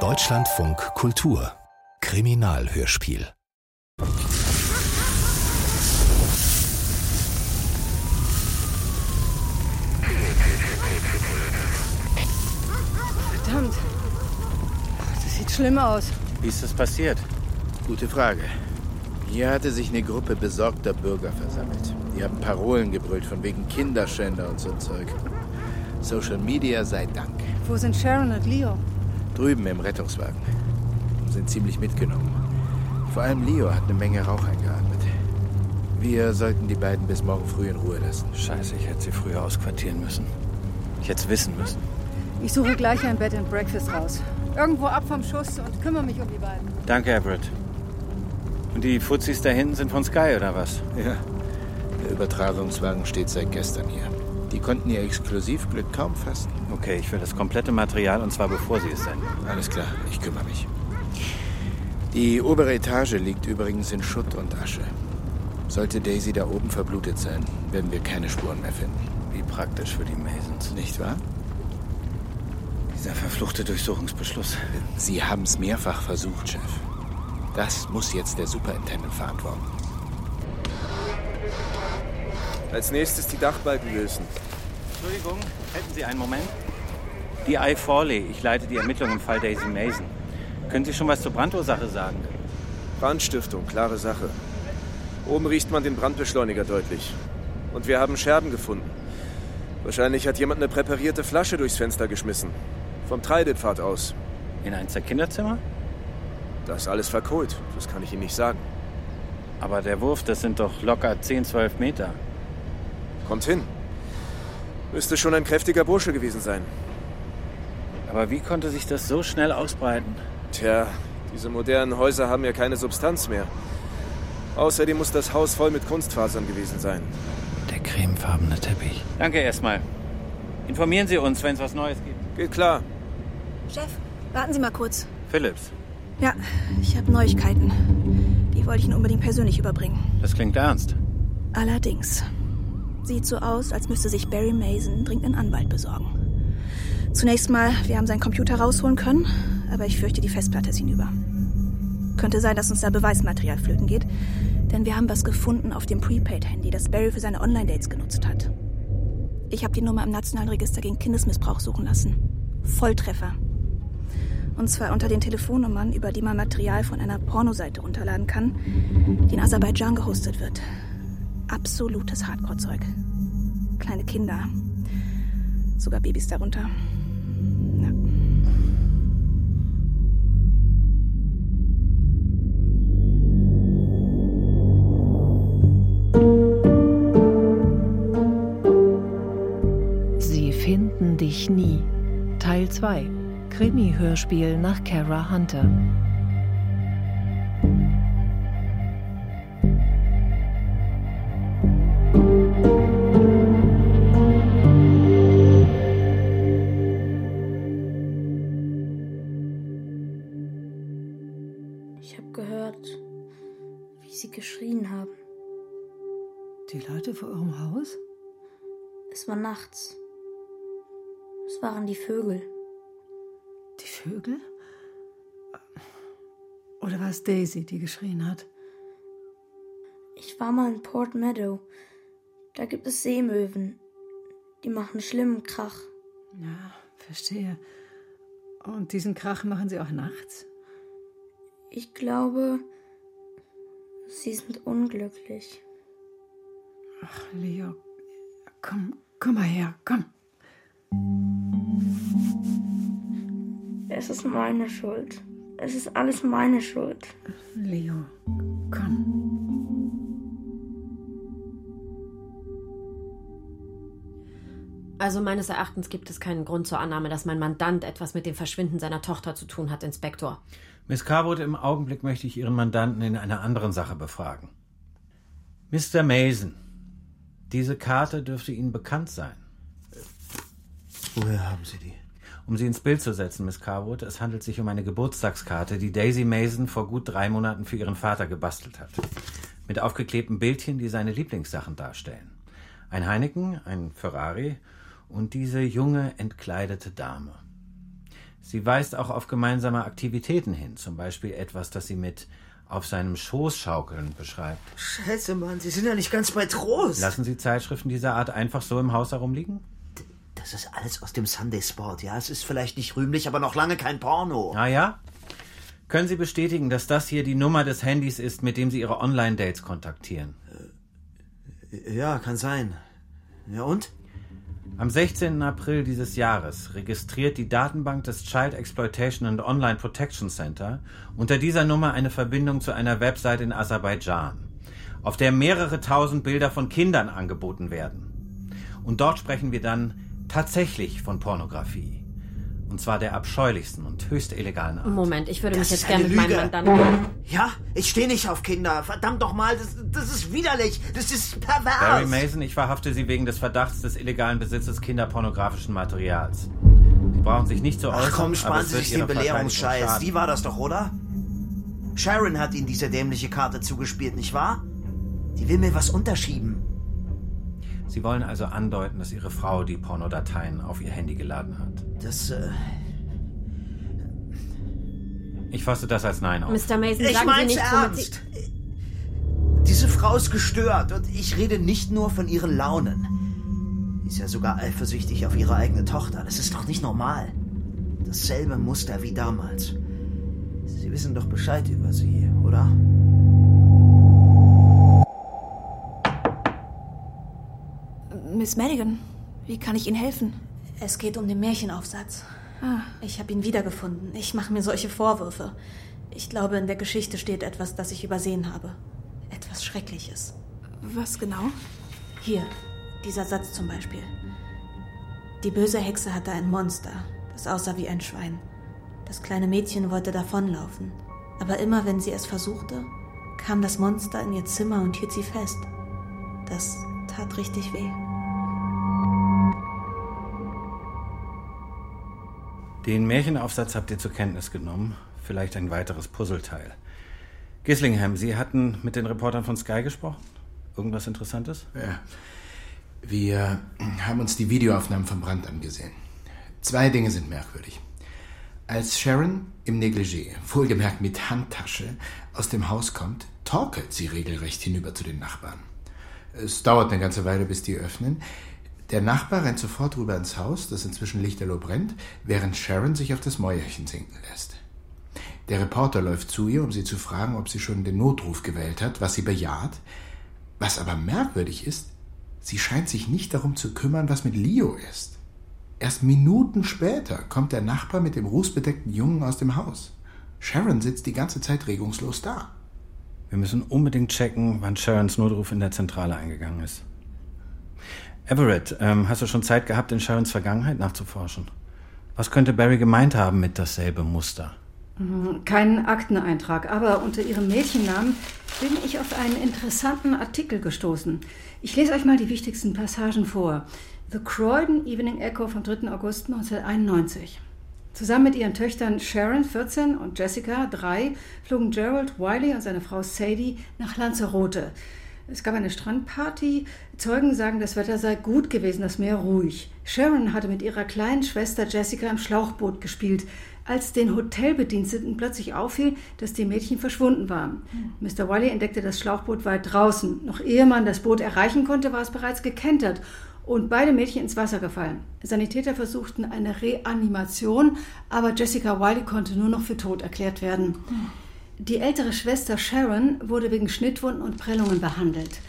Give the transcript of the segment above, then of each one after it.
Deutschlandfunk Kultur Kriminalhörspiel Verdammt. Das sieht schlimm aus. Wie ist das passiert? Gute Frage. Hier hatte sich eine Gruppe besorgter Bürger versammelt. Die haben Parolen gebrüllt von wegen Kinderschänder und so Zeug. Social Media sei Dank. Wo sind Sharon und Leo? Drüben im Rettungswagen. Sind ziemlich mitgenommen. Vor allem Leo hat eine Menge Rauch eingeatmet. Wir sollten die beiden bis morgen früh in Ruhe lassen. Scheiße, ich hätte sie früher ausquartieren müssen. Ich hätte es wissen müssen. Ich suche gleich ein Bed and Breakfast raus. Irgendwo ab vom Schuss und kümmere mich um die beiden. Danke, Everett. Und die Fuzis da hinten sind von Sky, oder was? Ja. Der Übertragungswagen steht seit gestern hier. Die konnten ihr Exklusivglück kaum fassen. Okay, ich will das komplette Material und zwar bevor sie es senden. Alles klar, ich kümmere mich. Die obere Etage liegt übrigens in Schutt und Asche. Sollte Daisy da oben verblutet sein, werden wir keine Spuren mehr finden. Wie praktisch für die Masons. Nicht wahr? Dieser verfluchte Durchsuchungsbeschluss. Sie haben es mehrfach versucht, Chef. Das muss jetzt der Superintendent verantworten. Als nächstes die Dachbalken lösen. Entschuldigung, hätten Sie einen Moment? Die I. Forley, ich leite die Ermittlungen im Fall Daisy Mason. Können Sie schon was zur Brandursache sagen? Brandstiftung, klare Sache. Oben riecht man den Brandbeschleuniger deutlich. Und wir haben Scherben gefunden. Wahrscheinlich hat jemand eine präparierte Flasche durchs Fenster geschmissen. Vom Treidepfad aus. In eins der Kinderzimmer? Das ist alles verkohlt. Das kann ich Ihnen nicht sagen. Aber der Wurf, das sind doch locker 10, 12 Meter. Kommt hin. Müsste schon ein kräftiger Bursche gewesen sein. Aber wie konnte sich das so schnell ausbreiten? Tja, diese modernen Häuser haben ja keine Substanz mehr. Außerdem muss das Haus voll mit Kunstfasern gewesen sein. Der cremefarbene Teppich. Danke erstmal. Informieren Sie uns, wenn es was Neues gibt. Geht klar. Chef, warten Sie mal kurz. Phillips, Ja, ich habe Neuigkeiten. Die wollte ich Ihnen unbedingt persönlich überbringen. das klingt ernst. Allerdings. Sieht so aus, als müsste sich Barry Mason dringend einen Anwalt besorgen. Zunächst mal, wir haben seinen Computer rausholen können, aber ich fürchte, die Festplatte ist hinüber. Könnte sein, dass uns da Beweismaterial flöten geht, denn wir haben was gefunden auf dem Prepaid-Handy, das Barry für seine Online-Dates genutzt hat. Ich habe die Nummer im Nationalen Register gegen Kindesmissbrauch suchen lassen. Volltreffer. Und zwar unter den Telefonnummern, über die man Material von einer Pornoseite runterladen kann, die in Aserbaidschan gehostet wird. Absolutes Hardcore-Zeug. Kleine Kinder. Sogar Babys darunter. Ja. Sie finden dich nie. Teil 2. Krimi-Hörspiel nach Kara Hunter. Geschrien haben. Die Leute vor eurem Haus? Es war nachts. Es waren die Vögel. Die Vögel? Oder war es Daisy, die geschrien hat? Ich war mal in Port Meadow. Da gibt es Seemöwen. Die machen schlimmen Krach. Ja, verstehe. Und diesen Krach machen sie auch nachts? Ich glaube, sie sind unglücklich. Ach, Leo, komm, komm mal her, komm. Es ist meine Schuld. Es ist alles meine Schuld. Leo, komm. Also meines Erachtens gibt es keinen Grund zur Annahme, dass mein Mandant etwas mit dem Verschwinden seiner Tochter zu tun hat, Inspektor. Miss Carwood, im Augenblick möchte ich Ihren Mandanten in einer anderen Sache befragen. Mr. Mason, diese Karte dürfte Ihnen bekannt sein. Woher haben Sie die? Um sie ins Bild zu setzen, Miss Carwood, es handelt sich um eine Geburtstagskarte, die Daisy Mason vor gut drei Monaten für ihren Vater gebastelt hat. Mit aufgeklebten Bildchen, die seine Lieblingssachen darstellen. Ein Heineken, ein Ferrari und diese junge, entkleidete Dame. Sie weist auch auf gemeinsame Aktivitäten hin, zum Beispiel etwas, das sie mit auf seinem Schoß schaukeln beschreibt. Scheiße, Mann, Sie sind ja nicht ganz bei Trost. Lassen Sie Zeitschriften dieser Art einfach so im Haus herumliegen? Das ist alles aus dem Sunday Sport, ja. Es ist vielleicht nicht rühmlich, aber noch lange kein Porno. Ah ja? Können Sie bestätigen, dass das hier die Nummer des Handys ist, mit dem Sie Ihre Online-Dates kontaktieren? Ja, kann sein. Ja und? Am 16. April dieses Jahres registriert die Datenbank des Child Exploitation and Online Protection Center unter dieser Nummer eine Verbindung zu einer Website in Aserbaidschan, auf der mehrere tausend Bilder von Kindern angeboten werden. Und dort sprechen wir dann tatsächlich von Pornografie. Und zwar der abscheulichsten und höchst illegalen Art. Moment, ich würde Das mich jetzt gerne mit meinem. Mandanten. Ja, ich stehe nicht auf Kinder. Verdammt doch mal, das, das ist widerlich. Das ist pervers. Barry Mason, ich verhafte Sie wegen des Verdachts des illegalen Besitzes kinderpornografischen Materials. Sie brauchen sich nicht so Ach äußern, komm, aber sparen es Sie sich den Belehrungsscheiß. Die war das doch, oder? Sharon hat Ihnen diese dämliche Karte zugespielt, nicht wahr? Die will mir was unterschieben. Sie wollen also andeuten, dass Ihre Frau die Pornodateien auf ihr Handy geladen hat. Das, äh... Ich fasse das als Nein auf. Mr. Mason, Ich mein's nicht, ernst. Diese Frau ist gestört und ich rede nicht nur von ihren Launen. Sie ist ja sogar eifersüchtig auf ihre eigene Tochter. Das ist doch nicht normal. Dasselbe Muster wie damals. Sie wissen doch Bescheid über sie, oder? Miss Madigan, wie kann ich Ihnen helfen? Es geht um den Märchenaufsatz. Ah. Ich habe ihn wiedergefunden. Ich mache mir solche Vorwürfe. Ich glaube, in der Geschichte steht etwas, das ich übersehen habe. Etwas Schreckliches. Was genau? Hier, dieser Satz zum Beispiel. Die böse Hexe hatte ein Monster, das aussah wie ein Schwein. Das kleine Mädchen wollte davonlaufen. Aber immer wenn sie es versuchte, kam das Monster in ihr Zimmer und hielt sie fest. Das tat richtig weh. Den Märchenaufsatz habt ihr zur Kenntnis genommen. Vielleicht ein weiteres Puzzleteil. Gislingham, Sie hatten mit den Reportern von Sky gesprochen? Irgendwas Interessantes? Ja. Wir haben uns die Videoaufnahmen vom Brand angesehen. Zwei Dinge sind merkwürdig. Als Sharon im Negligé, wohlgemerkt mit Handtasche, aus dem Haus kommt, torkelt sie regelrecht hinüber zu den Nachbarn. Es dauert eine ganze Weile, bis die öffnen. Der Nachbar rennt sofort rüber ins Haus, das inzwischen lichterloh brennt, während Sharon sich auf das Mäuerchen sinken lässt. Der Reporter läuft zu ihr, um sie zu fragen, ob sie schon den Notruf gewählt hat, was sie bejaht. Was aber merkwürdig ist, sie scheint sich nicht darum zu kümmern, was mit Leo ist. Erst Minuten später kommt der Nachbar mit dem rußbedeckten Jungen aus dem Haus. Sharon sitzt die ganze Zeit regungslos da. Wir müssen unbedingt checken, wann Sharons Notruf in der Zentrale eingegangen ist. Everett, ähm, hast du schon Zeit gehabt, in Sharons Vergangenheit nachzuforschen? Was könnte Barry gemeint haben mit dasselbe Muster? Mhm, Keinen Akteneintrag, aber unter ihrem Mädchennamen bin ich auf einen interessanten Artikel gestoßen. Ich lese euch mal die wichtigsten Passagen vor. The Croydon Evening Echo vom 3. August 1991. Zusammen mit ihren Töchtern Sharon, 14, und Jessica, 3, flogen Gerald Wiley und seine Frau Sadie nach Lanzarote. Es gab eine Strandparty. Zeugen sagen, das Wetter sei gut gewesen, das Meer ruhig. Sharon hatte mit ihrer kleinen Schwester Jessica im Schlauchboot gespielt, als den Hotelbediensteten plötzlich auffiel, dass die Mädchen verschwunden waren. Mr. Wiley entdeckte das Schlauchboot weit draußen. Noch ehe man das Boot erreichen konnte, war es bereits gekentert und beide Mädchen ins Wasser gefallen. Sanitäter versuchten eine Reanimation, aber Jessica Wiley konnte nur noch für tot erklärt werden. Die ältere Schwester Sharon wurde wegen Schnittwunden und Prellungen behandelt.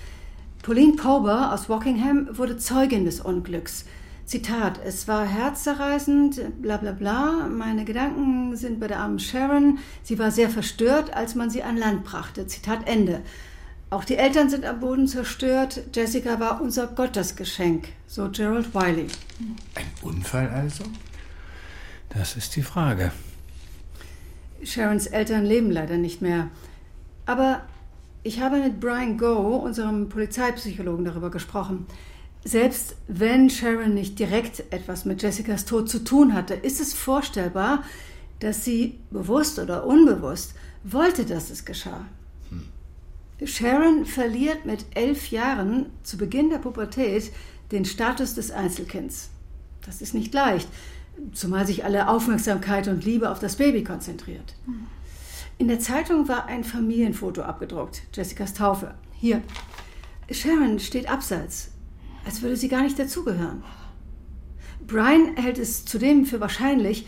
Pauline Pauber aus Wokingham wurde Zeugin des Unglücks. Zitat, es war herzzerreißend, bla bla bla, meine Gedanken sind bei der armen Sharon, sie war sehr verstört, als man sie an Land brachte. Zitat Ende. Auch die Eltern sind am Boden zerstört, Jessica war unser Gottesgeschenk, so Gerald Wiley. Ein Unfall also? Das ist die Frage. Sharons Eltern leben leider nicht mehr. Aber ich habe mit Brian Go, unserem Polizeipsychologen, darüber gesprochen. Selbst wenn Sharon nicht direkt etwas mit Jessicas Tod zu tun hatte, ist es vorstellbar, dass sie bewusst oder unbewusst wollte, dass es geschah. Sharon verliert mit elf Jahren zu Beginn der Pubertät den Status des Einzelkinds. Das ist nicht leicht. Zumal sich alle Aufmerksamkeit und Liebe auf das Baby konzentriert. In der Zeitung war ein Familienfoto abgedruckt, Jessicas Taufe. Hier. Sharon steht abseits, als würde sie gar nicht dazugehören. Brian hält es zudem für wahrscheinlich,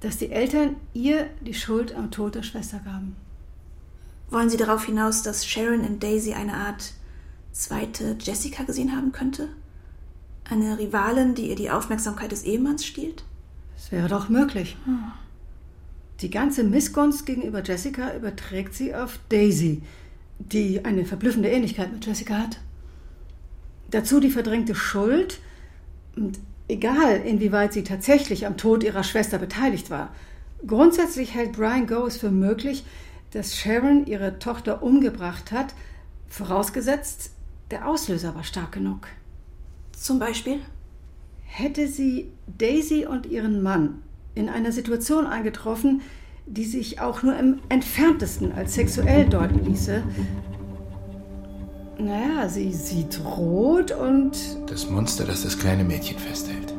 dass die Eltern ihr die Schuld am Tod der Schwester gaben. Wollen Sie darauf hinaus, dass Sharon in Daisy eine Art zweite Jessica gesehen haben könnte? Eine Rivalin, die ihr die Aufmerksamkeit des Ehemanns stiehlt? Das wäre doch möglich. Die ganze Missgunst gegenüber Jessica überträgt sie auf Daisy, die eine verblüffende Ähnlichkeit mit Jessica hat. Dazu die verdrängte Schuld und egal inwieweit sie tatsächlich am Tod ihrer Schwester beteiligt war. Grundsätzlich hält Brian Goes für möglich, dass Sharon ihre Tochter umgebracht hat, vorausgesetzt, der Auslöser war stark genug. Zum Beispiel? Hätte sie Daisy und ihren Mann in einer Situation eingetroffen, die sich auch nur im entferntesten als sexuell deuten ließe. Naja, sie sieht rot und. Das Monster, das das kleine Mädchen festhält.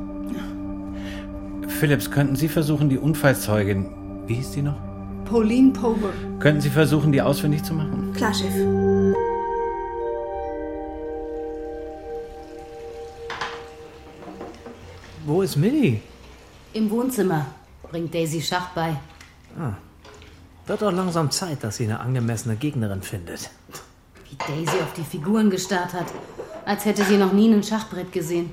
Phillips, könnten Sie versuchen, die Unfallzeugin. Wie hieß die noch? Pauline Pober. Könnten Sie versuchen, die ausfindig zu machen? Klar, Chef. Wo ist Millie? Im Wohnzimmer. Bringt Daisy Schach bei. Ah. Wird doch langsam Zeit, dass sie eine angemessene Gegnerin findet. Wie Daisy auf die Figuren gestarrt hat. Als hätte sie noch nie ein Schachbrett gesehen.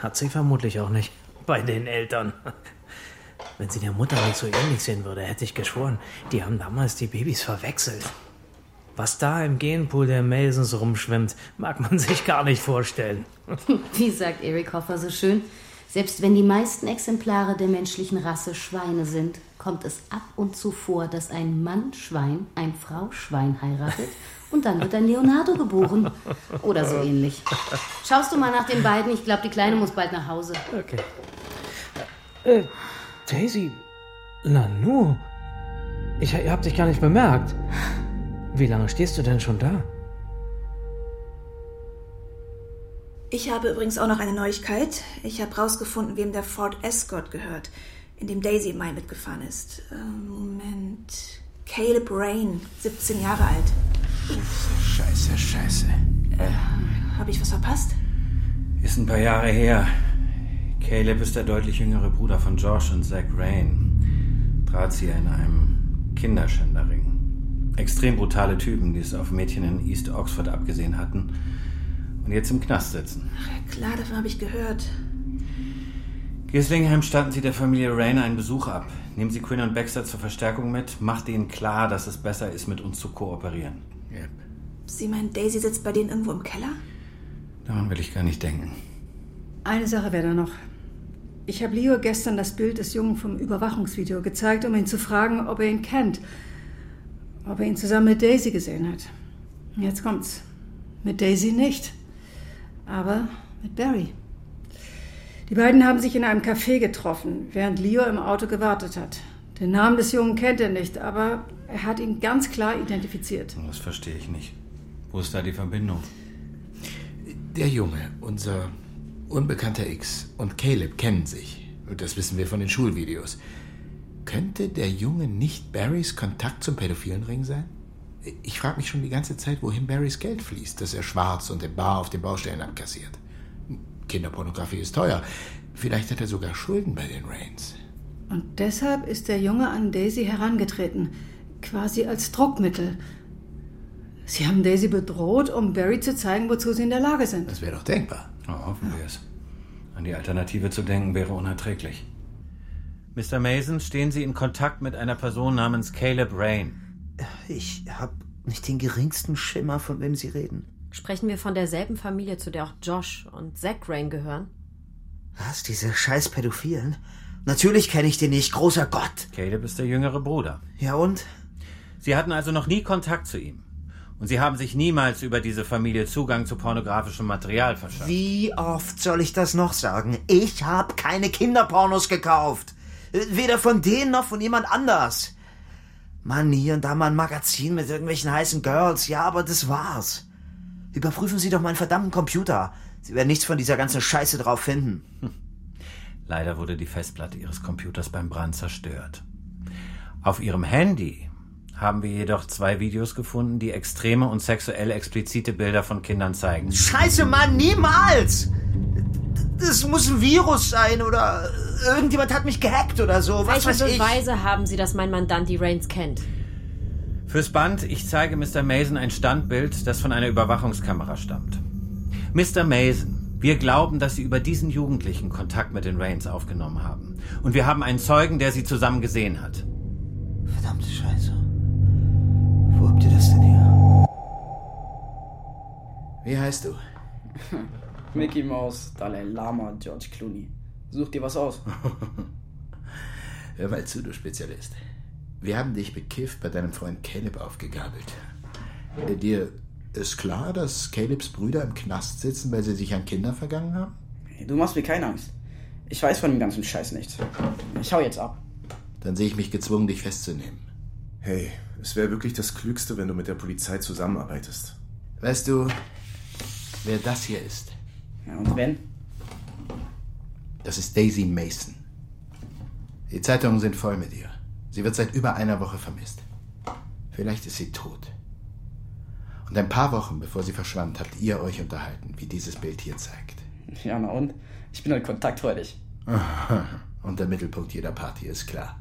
Hat sie vermutlich auch nicht. Bei den Eltern. Wenn sie der Mutter nicht so ähnlich sehen würde, hätte ich geschworen, die haben damals die Babys verwechselt. Was da im Genpool der Masons rumschwimmt, mag man sich gar nicht vorstellen. Wie sagt Eric Hoffer so schön? Selbst wenn die meisten Exemplare der menschlichen Rasse Schweine sind, kommt es ab und zu vor, dass ein Mann-Schwein ein Frau-Schwein heiratet und dann wird ein Leonardo geboren. Oder so ähnlich. Schaust du mal nach den beiden? Ich glaube, die Kleine muss bald nach Hause. Okay. Äh, Daisy, Lanu, ich hab dich gar nicht bemerkt. Wie lange stehst du denn schon da? Ich habe übrigens auch noch eine Neuigkeit. Ich habe rausgefunden, wem der Ford Escort gehört, in dem Daisy im Mai mitgefahren ist. Ähm, Moment. Caleb Rain, 17 Jahre alt. Scheiße, scheiße. Äh, habe ich was verpasst? Ist ein paar Jahre her. Caleb ist der deutlich jüngere Bruder von Josh und Zach Rain. Drahtzieher in einem Kinderschänderring. Extrem brutale Typen, die es auf Mädchen in East Oxford abgesehen hatten und jetzt im Knast sitzen. Ach ja, klar, davon habe ich gehört. Gislingham statten Sie der Familie Rayner einen Besuch ab. Nehmen Sie Quinn und Baxter zur Verstärkung mit. Macht ihnen klar, dass es besser ist, mit uns zu kooperieren. Ja. Sie meinen, Daisy sitzt bei denen irgendwo im Keller? Daran will ich gar nicht denken. Eine Sache wäre da noch. Ich habe Leo gestern das Bild des Jungen vom Überwachungsvideo gezeigt, um ihn zu fragen, ob er ihn kennt. Ob er ihn zusammen mit Daisy gesehen hat. Jetzt kommt's. Mit Daisy nicht. Aber mit Barry. Die beiden haben sich in einem Café getroffen, während Leo im Auto gewartet hat. Den Namen des Jungen kennt er nicht, aber er hat ihn ganz klar identifiziert. Das verstehe ich nicht. Wo ist da die Verbindung? Der Junge, unser unbekannter X und Caleb kennen sich. Und das wissen wir von den Schulvideos. Könnte der Junge nicht Barrys Kontakt zum pädophilen Ring sein? Ich frage mich schon die ganze Zeit, wohin Barrys Geld fließt, das er schwarz und im Bar auf den Baustellen abkassiert. Kinderpornografie ist teuer. Vielleicht hat er sogar Schulden bei den Rains. Und deshalb ist der Junge an Daisy herangetreten, quasi als Druckmittel. Sie haben Daisy bedroht, um Barry zu zeigen, wozu sie in der Lage sind. Das wäre doch denkbar. Oh, hoffen wir es. An die Alternative zu denken wäre unerträglich. Mr. Mason, stehen Sie in Kontakt mit einer Person namens Caleb Rain? Ich habe nicht den geringsten Schimmer, von wem Sie reden. Sprechen wir von derselben Familie, zu der auch Josh und Zach Rain gehören? Was, diese scheiß Pädophilen? Natürlich kenne ich den nicht, großer Gott. Caleb ist der jüngere Bruder. Ja und? Sie hatten also noch nie Kontakt zu ihm. Und Sie haben sich niemals über diese Familie Zugang zu pornografischem Material verschafft. Wie oft soll ich das noch sagen? Ich habe keine Kinderpornos gekauft. Weder von denen noch von jemand anders. Mann, hier und da mal ein Magazin mit irgendwelchen heißen Girls. Ja, aber das war's. Überprüfen Sie doch meinen verdammten Computer. Sie werden nichts von dieser ganzen Scheiße drauf finden. Leider wurde die Festplatte ihres Computers beim Brand zerstört. Auf ihrem Handy haben wir jedoch zwei Videos gefunden, die extreme und sexuell explizite Bilder von Kindern zeigen. Scheiße, Mann, niemals! Das muss ein Virus sein oder irgendjemand hat mich gehackt oder so. Was Welche weiß ich? Beweise haben Sie, dass mein Mandant die Rains kennt? Fürs Band, ich zeige Mr. Mason ein Standbild, das von einer Überwachungskamera stammt. Mr. Mason, wir glauben, dass Sie über diesen Jugendlichen Kontakt mit den Rains aufgenommen haben. Und wir haben einen Zeugen, der Sie zusammen gesehen hat. Verdammte Scheiße. Wo habt ihr das denn her? Wie heißt du? Mickey Mouse, Dalai Lama, George Clooney. Such dir was aus. Hör mal zu, du Spezialist. Wir haben dich bekifft bei deinem Freund Caleb aufgegabelt. Äh, Dir ist klar, dass Calebs Brüder im Knast sitzen, weil sie sich an Kinder vergangen haben? Du machst mir keine Angst. Ich weiß von dem ganzen Scheiß nichts. Ich hau jetzt ab. Dann sehe ich mich gezwungen, dich festzunehmen. Hey, es wäre wirklich das Klügste, wenn du mit der Polizei zusammenarbeitest. Weißt du, wer das hier ist? Ja, und wenn? Das ist Daisy Mason. Die Zeitungen sind voll mit ihr. Sie wird seit über einer Woche vermisst. Vielleicht ist sie tot. Und ein paar Wochen bevor sie verschwand, habt ihr euch unterhalten, wie dieses Bild hier zeigt. Ja, na und? Ich bin halt kontaktfreudig. Und der Mittelpunkt jeder Party ist klar.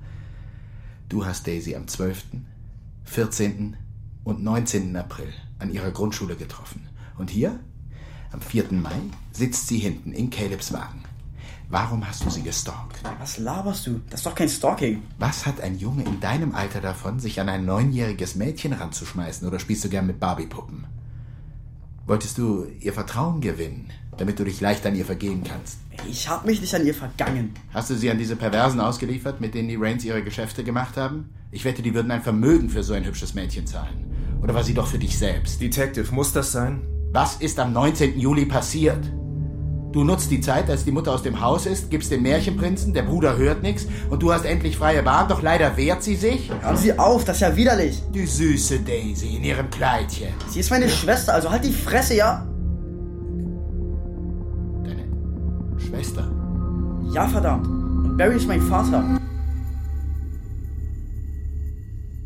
Du hast Daisy am 12., 14. und 19. April an ihrer Grundschule getroffen. Und hier, am 4. Mai, sitzt sie hinten in Calebs Wagen. Warum hast du sie gestalkt? Was laberst du? Das ist doch kein Stalking. Was hat ein Junge in deinem Alter davon, sich an ein neunjähriges Mädchen ranzuschmeißen oder spielst du gern mit Barbiepuppen? Wolltest du ihr Vertrauen gewinnen, damit du dich leicht an ihr vergehen kannst? Ich hab mich nicht an ihr vergangen. Hast du sie an diese Perversen ausgeliefert, mit denen die Rains ihre Geschäfte gemacht haben? Ich wette, die würden ein Vermögen für so ein hübsches Mädchen zahlen. Oder war sie doch für dich selbst? Detective, muss das sein? Was ist am 19. Juli passiert? Du nutzt die Zeit, als die Mutter aus dem Haus ist, gibst den Märchenprinzen, der Bruder hört nichts und du hast endlich freie Bahn, doch leider wehrt sie sich. Hören Sie auf, das ist ja widerlich. Die süße Daisy in ihrem Kleidchen. Sie ist meine Schwester, also halt die Fresse, ja? Schwester. Ja, verdammt. Und Barry ist mein Vater.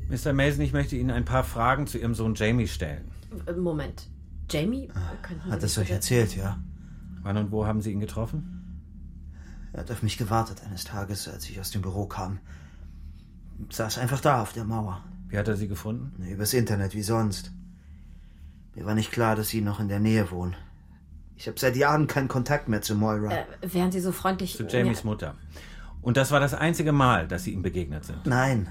Mr. Mason, ich möchte Ihnen ein paar Fragen zu Ihrem Sohn Jamie stellen. Moment. Jamie? Könnten Hat es euch erzählt, ja? Wann und wo haben Sie ihn getroffen? Er hat auf mich gewartet eines Tages, als ich aus dem Büro kam. Saß einfach da auf der Mauer. Wie hat er Sie gefunden? Übers Internet, wie sonst. Mir war nicht klar, dass Sie noch in der Nähe wohnen. Ich habe seit Jahren keinen Kontakt mehr zu Moira. Äh, wären Sie so freundlich? Zu Jamies mir- Mutter. Und das war das einzige Mal, dass Sie ihm begegnet sind. Nein.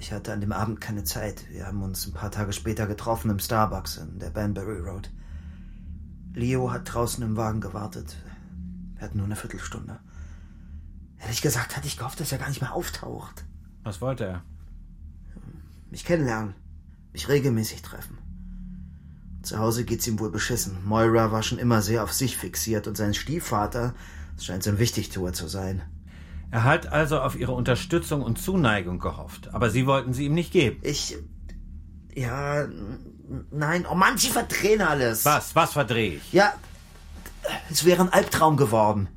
Ich hatte an dem Abend keine Zeit. Wir haben uns ein paar Tage später getroffen im Starbucks in der Banbury Road. Leo hat draußen im Wagen gewartet. Wir hatten nur eine Viertelstunde. Ehrlich gesagt hatte ich gehofft, dass er gar nicht mehr auftaucht. Was wollte er? Mich kennenlernen. Mich regelmäßig treffen. Zu Hause geht's ihm wohl beschissen. Moira war schon immer sehr auf sich fixiert und sein Stiefvater das scheint so ein Wichtigtuer zu sein. Er hat also auf Ihre Unterstützung und Zuneigung gehofft, aber Sie wollten sie ihm nicht geben. Ich. Ja. Nein, oh Mann, Sie verdrehen alles. Was? Was verdrehe ich? Ja, es wäre ein Albtraum geworden.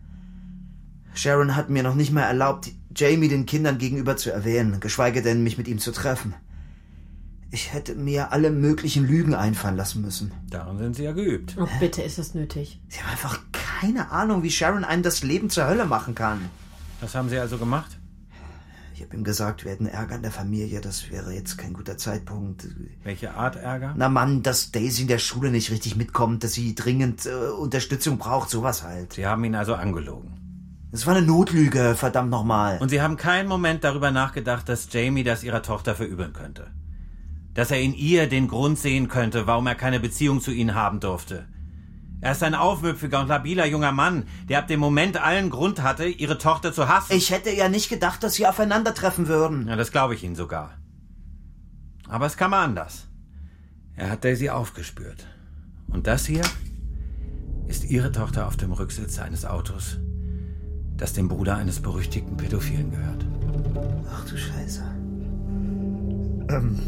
Sharon hat mir noch nicht mal erlaubt, Jamie den Kindern gegenüber zu erwähnen, geschweige denn mich mit ihm zu treffen. Ich hätte mir alle möglichen Lügen einfallen lassen müssen. Daran sind Sie ja geübt. Oh, bitte ist das nötig. Sie haben einfach keine Ahnung, wie Sharon einem das Leben zur Hölle machen kann. Was haben Sie also gemacht? Ich habe ihm gesagt, wir hätten Ärger in der Familie, das wäre jetzt kein guter Zeitpunkt. Welche Art Ärger? Na Mann, dass Daisy in der Schule nicht richtig mitkommt, dass sie dringend äh, Unterstützung braucht, sowas halt. Sie haben ihn also angelogen. Das war eine Notlüge, verdammt nochmal. Und Sie haben keinen Moment darüber nachgedacht, dass Jamie das Ihrer Tochter verübeln könnte. Dass er in ihr den Grund sehen könnte, warum er keine Beziehung zu Ihnen haben durfte. Er ist ein aufmüpfiger und labiler junger Mann, der ab dem Moment allen Grund hatte, Ihre Tochter zu hassen. Ich hätte ja nicht gedacht, dass sie aufeinandertreffen würden. Ja, das glaube ich Ihnen sogar. Aber es kam anders. Er hat Daisy aufgespürt. Und das hier ist Ihre Tochter auf dem Rücksitz eines Autos, das dem Bruder eines berüchtigten Pädophilen gehört. Ach du Scheiße. Ähm,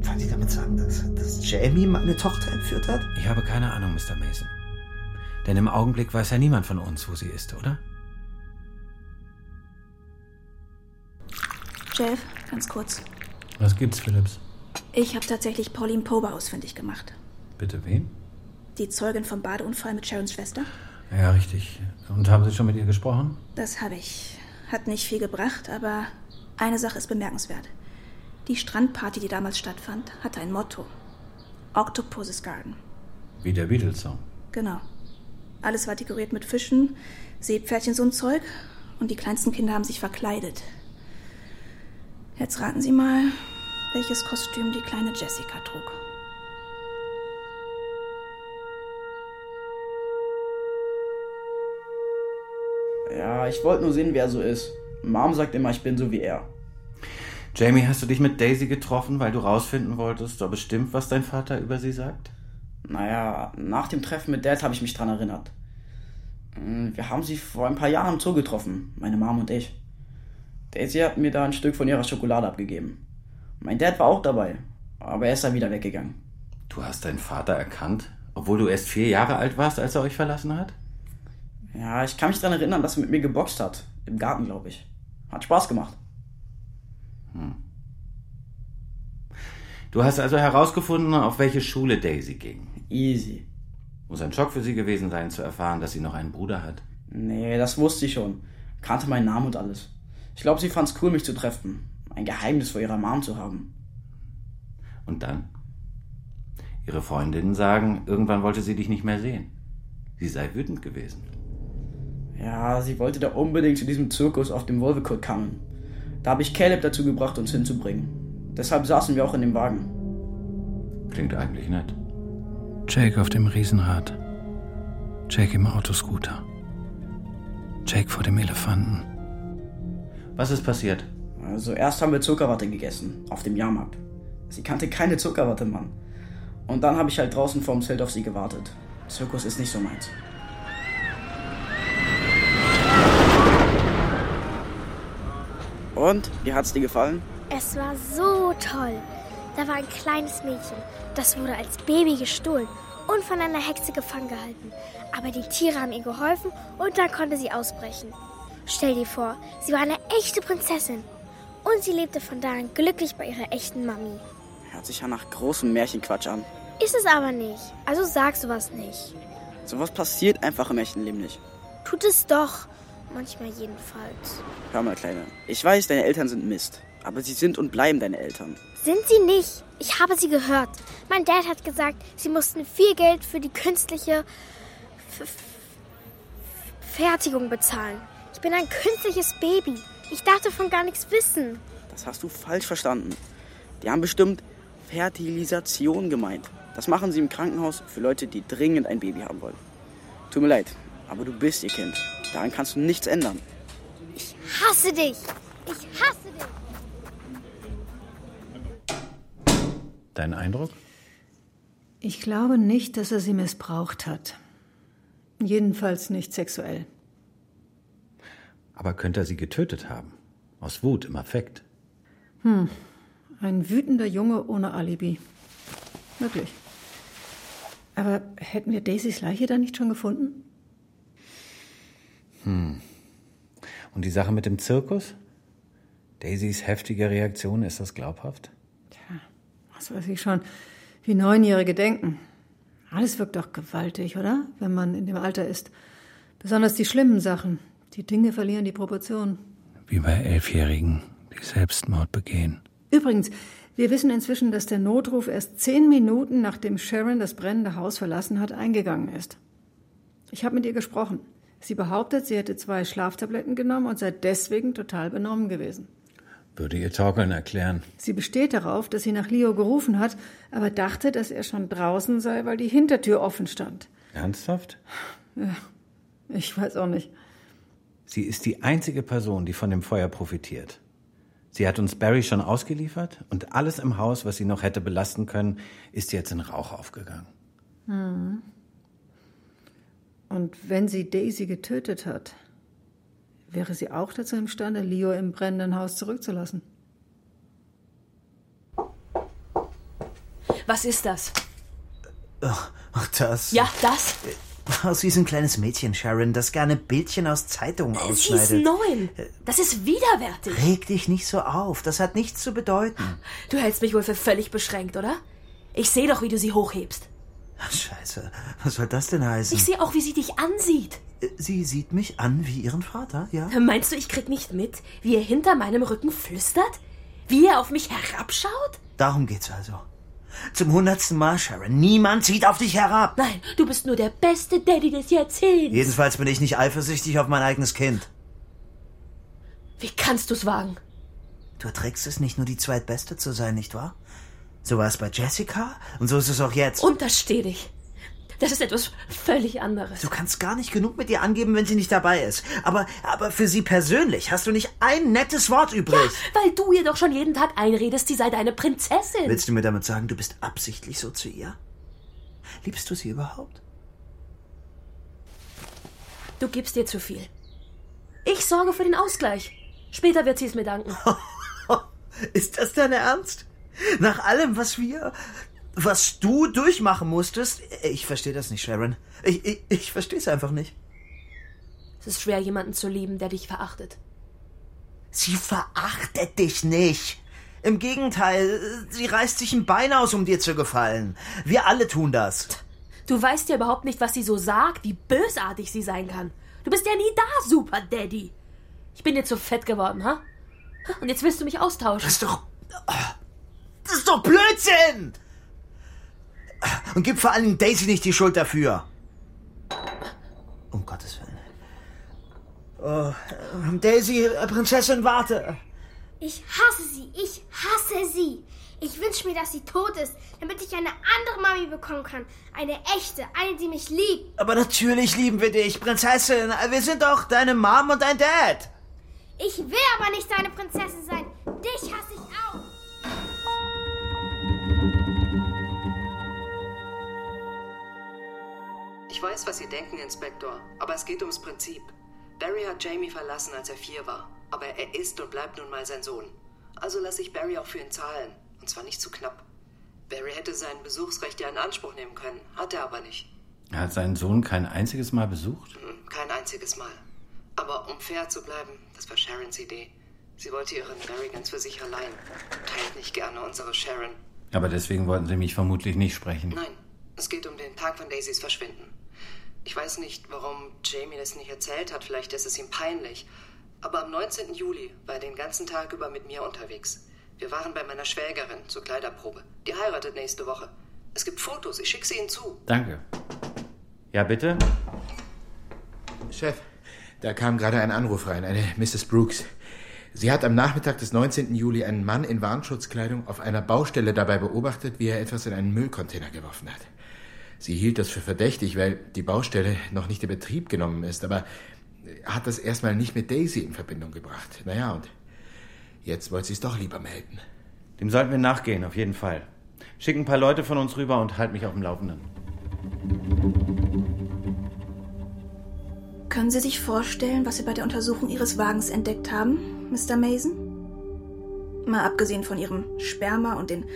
wollen Sie damit sagen, dass, dass Jamie meine Tochter entführt hat? Ich habe keine Ahnung, Mr. Mason. Denn im Augenblick weiß ja niemand von uns, wo sie ist, oder? Jeff, ganz kurz. Was gibt's, Phillips? Ich habe tatsächlich Pauline Pober ausfindig gemacht. Bitte wen? Die Zeugin vom Badeunfall mit Sharons Schwester. Ja, richtig. Und haben Sie schon mit ihr gesprochen? Das habe ich. Hat nicht viel gebracht, aber eine Sache ist bemerkenswert. Die Strandparty, die damals stattfand, hatte ein Motto. Octopus's Garden. Wie der Beatles-Song. Genau. Alles war dekoriert mit Fischen, Seepferdchen, so ein Zeug. Und die kleinsten Kinder haben sich verkleidet. Jetzt raten Sie mal, welches Kostüm die kleine Jessica trug. Ja, ich wollte nur sehen, wer er so ist. Mom sagt immer, ich bin so wie er. Jamie, hast du dich mit Daisy getroffen, weil du rausfinden wolltest, ob es stimmt, was dein Vater über sie sagt? Naja, nach dem Treffen mit Dad habe ich mich dran erinnert. Hm, Wir haben sie vor ein paar Jahren im Zoo getroffen, meine Mom und ich. Daisy hat mir da ein Stück von ihrer Schokolade abgegeben. Mein Dad war auch dabei, aber er ist dann wieder weggegangen. Du hast deinen Vater erkannt, obwohl du erst vier Jahre alt warst, als er euch verlassen hat? Ja, ich kann mich daran erinnern, dass er mit mir geboxt hat. Im Garten, glaube ich. Hat Spaß gemacht. Hm. Du hast also herausgefunden, auf welche Schule Daisy ging. Easy. Muss ein Schock für sie gewesen sein, zu erfahren, dass sie noch einen Bruder hat. Nee, das wusste ich schon. Kannte meinen Namen und alles. Ich glaube, sie fand's cool, mich zu treffen. Ein Geheimnis vor ihrer Mom zu haben. Und dann? Ihre Freundinnen sagen, irgendwann wollte sie dich nicht mehr sehen. Sie sei wütend gewesen. Ja, sie wollte da unbedingt zu diesem Zirkus auf dem Wolvekurt kommen. Da habe ich Caleb dazu gebracht, uns hinzubringen. Deshalb saßen wir auch in dem Wagen. Klingt eigentlich nett. Jake auf dem Riesenrad. Jake im Autoscooter. Jake vor dem Elefanten. Was ist passiert? Also erst haben wir Zuckerwatte gegessen, auf dem Jahrmarkt. Sie kannte keine Zuckerwatte, Mann. Und dann habe ich halt draußen vorm Zelt auf sie gewartet. Zirkus ist nicht so meins. Und, wie hat's dir gefallen? Es war so toll. Da war ein kleines Mädchen. Das wurde als Baby gestohlen und von einer Hexe gefangen gehalten. Aber die Tiere haben ihr geholfen und dann konnte sie ausbrechen. Stell dir vor, sie war eine echte Prinzessin. Und sie lebte von da an glücklich bei ihrer echten Mami. Hört sich ja nach großem Märchenquatsch an. Ist es aber nicht. Also sag sowas nicht. Sowas passiert einfach im echten Leben nicht. Tut es doch. Manchmal jedenfalls. Hör mal, Kleine. Ich weiß, deine Eltern sind Mist. Aber sie sind und bleiben deine Eltern. Sind sie nicht? Ich habe sie gehört. Mein Dad hat gesagt, sie mussten viel Geld für die künstliche F F Fertigung bezahlen. Ich bin ein künstliches Baby. Ich darf davon gar nichts wissen. Das hast du falsch verstanden. Die haben bestimmt Fertilisation gemeint. Das machen sie im Krankenhaus für Leute, die dringend ein Baby haben wollen. Tut mir leid, aber du bist ihr Kind. Daran kannst du nichts ändern. Ich hasse dich. Ich hasse dich. Dein Eindruck? Ich glaube nicht, dass er sie missbraucht hat. Jedenfalls nicht sexuell. Aber könnte er sie getötet haben? Aus Wut im Affekt. Hm. Ein wütender Junge ohne Alibi. Wirklich. Aber hätten wir Daisys Leiche dann nicht schon gefunden? Hm. Und die Sache mit dem Zirkus? Daisys heftige Reaktion, ist das glaubhaft? Was weiß ich schon, wie Neunjährige denken. Alles wirkt doch gewaltig, oder? Wenn man in dem Alter ist. Besonders die schlimmen Sachen. Die Dinge verlieren die Proportionen. Wie bei Elfjährigen, die Selbstmord begehen. Übrigens, wir wissen inzwischen, dass der Notruf erst zehn Minuten nachdem Sharon das brennende Haus verlassen hat, eingegangen ist. Ich habe mit ihr gesprochen. Sie behauptet, sie hätte zwei Schlaftabletten genommen und sei deswegen total benommen gewesen. Würde ihr Torkeln erklären. Sie besteht darauf, dass sie nach Leo gerufen hat, aber dachte, dass er schon draußen sei, weil die Hintertür offen stand. Ernsthaft? Ja, ich weiß auch nicht. Sie ist die einzige Person, die von dem Feuer profitiert. Sie hat uns Barry schon ausgeliefert und alles im Haus, was sie noch hätte belasten können, ist jetzt in Rauch aufgegangen. Hm. Und wenn sie Daisy getötet hat, wäre sie auch dazu imstande, Leo im brennenden Haus zurückzulassen. Was ist das? Ach, das? Ja, das? Sie ist ein kleines Mädchen, Sharon, das gerne Bildchen aus Zeitungen ausschneidet. Sie ist neun. Das ist widerwärtig. Reg dich nicht so auf. Das hat nichts zu bedeuten. Du hältst mich wohl für völlig beschränkt, oder? Ich sehe doch, wie du sie hochhebst. Scheiße, was soll das denn heißen? Ich sehe auch, wie sie dich ansieht. Sie sieht mich an wie ihren Vater, ja? Meinst du, ich krieg nicht mit, wie er hinter meinem Rücken flüstert? Wie er auf mich herabschaut? Darum geht's also. Zum hundertsten Mal, Sharon. Niemand sieht auf dich herab. Nein, du bist nur der beste Daddy des Jahrzehnts. Jedenfalls bin ich nicht eifersüchtig auf mein eigenes Kind. Wie kannst du's wagen? Du erträgst es nicht nur die Zweitbeste zu sein, nicht wahr? So war es bei Jessica und so ist es auch jetzt. Untersteh dich. Das ist etwas völlig anderes. Du kannst gar nicht genug mit ihr angeben, wenn sie nicht dabei ist. Aber, aber für sie persönlich hast du nicht ein nettes Wort übrig. Ja, weil du ihr doch schon jeden Tag einredest, sie sei deine Prinzessin. Willst du mir damit sagen, du bist absichtlich so zu ihr? Liebst du sie überhaupt? Du gibst ihr zu viel. Ich sorge für den Ausgleich. Später wird sie es mir danken. ist das dein Ernst? Nach allem, was wir, was du durchmachen musstest. Ich verstehe das nicht, Sharon. Ich, ich, ich verstehe es einfach nicht. Es ist schwer, jemanden zu lieben, der dich verachtet. Sie verachtet dich nicht. Im Gegenteil, sie reißt sich ein Bein aus, um dir zu gefallen. Wir alle tun das. Du weißt ja überhaupt nicht, was sie so sagt, wie bösartig sie sein kann. Du bist ja nie da, Super Daddy. Ich bin dir zu fett geworden, ha? Und jetzt willst du mich austauschen. Das ist doch. Das ist doch Blödsinn! Und gib vor allem Daisy nicht die Schuld dafür. Um Gottes Willen. Oh, Daisy, Prinzessin, warte. Ich hasse sie. Ich hasse sie. Ich wünsche mir, dass sie tot ist, damit ich eine andere Mami bekommen kann. Eine echte, eine, die mich liebt. Aber natürlich lieben wir dich, Prinzessin. Wir sind doch deine Mom und dein Dad. Ich will aber nicht deine Prinzessin sein. Dich hasse Ich weiß, was Sie denken, Inspektor, aber es geht ums Prinzip. Barry hat Jamie verlassen, als er vier war, aber er ist und bleibt nun mal sein Sohn. Also lasse ich Barry auch für ihn zahlen, und zwar nicht zu knapp. Barry hätte sein Besuchsrecht ja in Anspruch nehmen können, hat er aber nicht. Er hat seinen Sohn kein einziges Mal besucht? Hm, kein einziges Mal. Aber um fair zu bleiben, das war Sharons Idee. Sie wollte ihren Barry ganz für sich allein. Teilt nicht gerne unsere Sharon. Aber deswegen wollten Sie mich vermutlich nicht sprechen. Nein, es geht um den Tag von Daisys Verschwinden. Ich weiß nicht, warum Jamie das nicht erzählt hat. Vielleicht ist es ihm peinlich. Aber am 19. Juli war er den ganzen Tag über mit mir unterwegs. Wir waren bei meiner Schwägerin zur Kleiderprobe. Die heiratet nächste Woche. Es gibt Fotos. Ich schicke sie Ihnen zu. Danke. Ja, bitte? Chef, da kam gerade ein Anruf rein, eine Mrs. Brooks. Sie hat am Nachmittag des 19. Juli einen Mann in Warnschutzkleidung auf einer Baustelle dabei beobachtet, wie er etwas in einen Müllcontainer geworfen hat. Sie hielt das für verdächtig, weil die Baustelle noch nicht in Betrieb genommen ist, aber hat das erstmal nicht mit Daisy in Verbindung gebracht. Naja, und jetzt wollte sie es doch lieber melden. Dem sollten wir nachgehen, auf jeden Fall. Schick ein paar Leute von uns rüber und halt mich auf dem Laufenden. Können Sie sich vorstellen, was wir bei der Untersuchung Ihres Wagens entdeckt haben, Mr. Mason? Mal abgesehen von Ihrem Sperma und den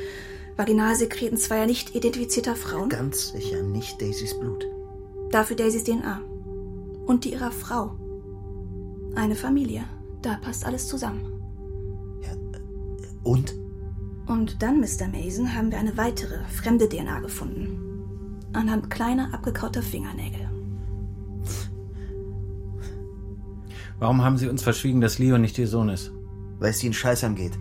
Vaginalsekreten zweier nicht identifizierter Frauen? Ganz sicher nicht Daisys Blut. Dafür Daisys DNA. Und die ihrer Frau. Eine Familie. Da passt alles zusammen. Ja, und? Und dann, Mr. Mason, haben wir eine weitere, fremde DNA gefunden. Anhand kleiner, abgekauter Fingernägel. Warum haben Sie uns verschwiegen, dass Leo nicht Ihr Sohn ist? Weil es Ihnen Scheiß angeht.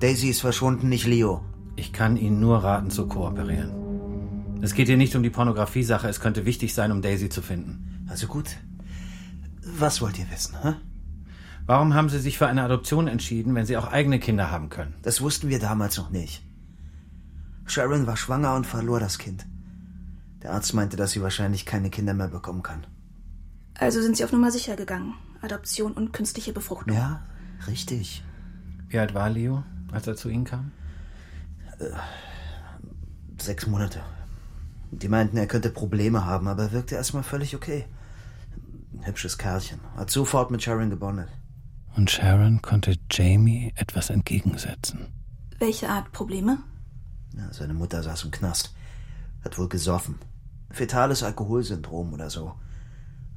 Daisy ist verschwunden, nicht Leo. Ich kann Ihnen nur raten, zu kooperieren. Es geht hier nicht um die Pornografie-Sache. Es könnte wichtig sein, um Daisy zu finden. Also gut. Was wollt ihr wissen, hä? Warum haben Sie sich für eine Adoption entschieden, wenn Sie auch eigene Kinder haben können? Das wussten wir damals noch nicht. Sharon war schwanger und verlor das Kind. Der Arzt meinte, dass sie wahrscheinlich keine Kinder mehr bekommen kann. Also sind Sie auf Nummer sicher gegangen. Adoption und künstliche Befruchtung. Ja, richtig. Wie alt war Leo, als er zu Ihnen kam? Äh, sechs Monate. Die meinten, er könnte Probleme haben, aber er wirkte erstmal völlig okay. Ein hübsches Kerlchen. Hat sofort mit Sharon gebondet. Und Sharon konnte Jamie etwas entgegensetzen. Welche Art Probleme? Ja, seine Mutter saß im Knast. Hat wohl gesoffen. Fetales Alkoholsyndrom oder so.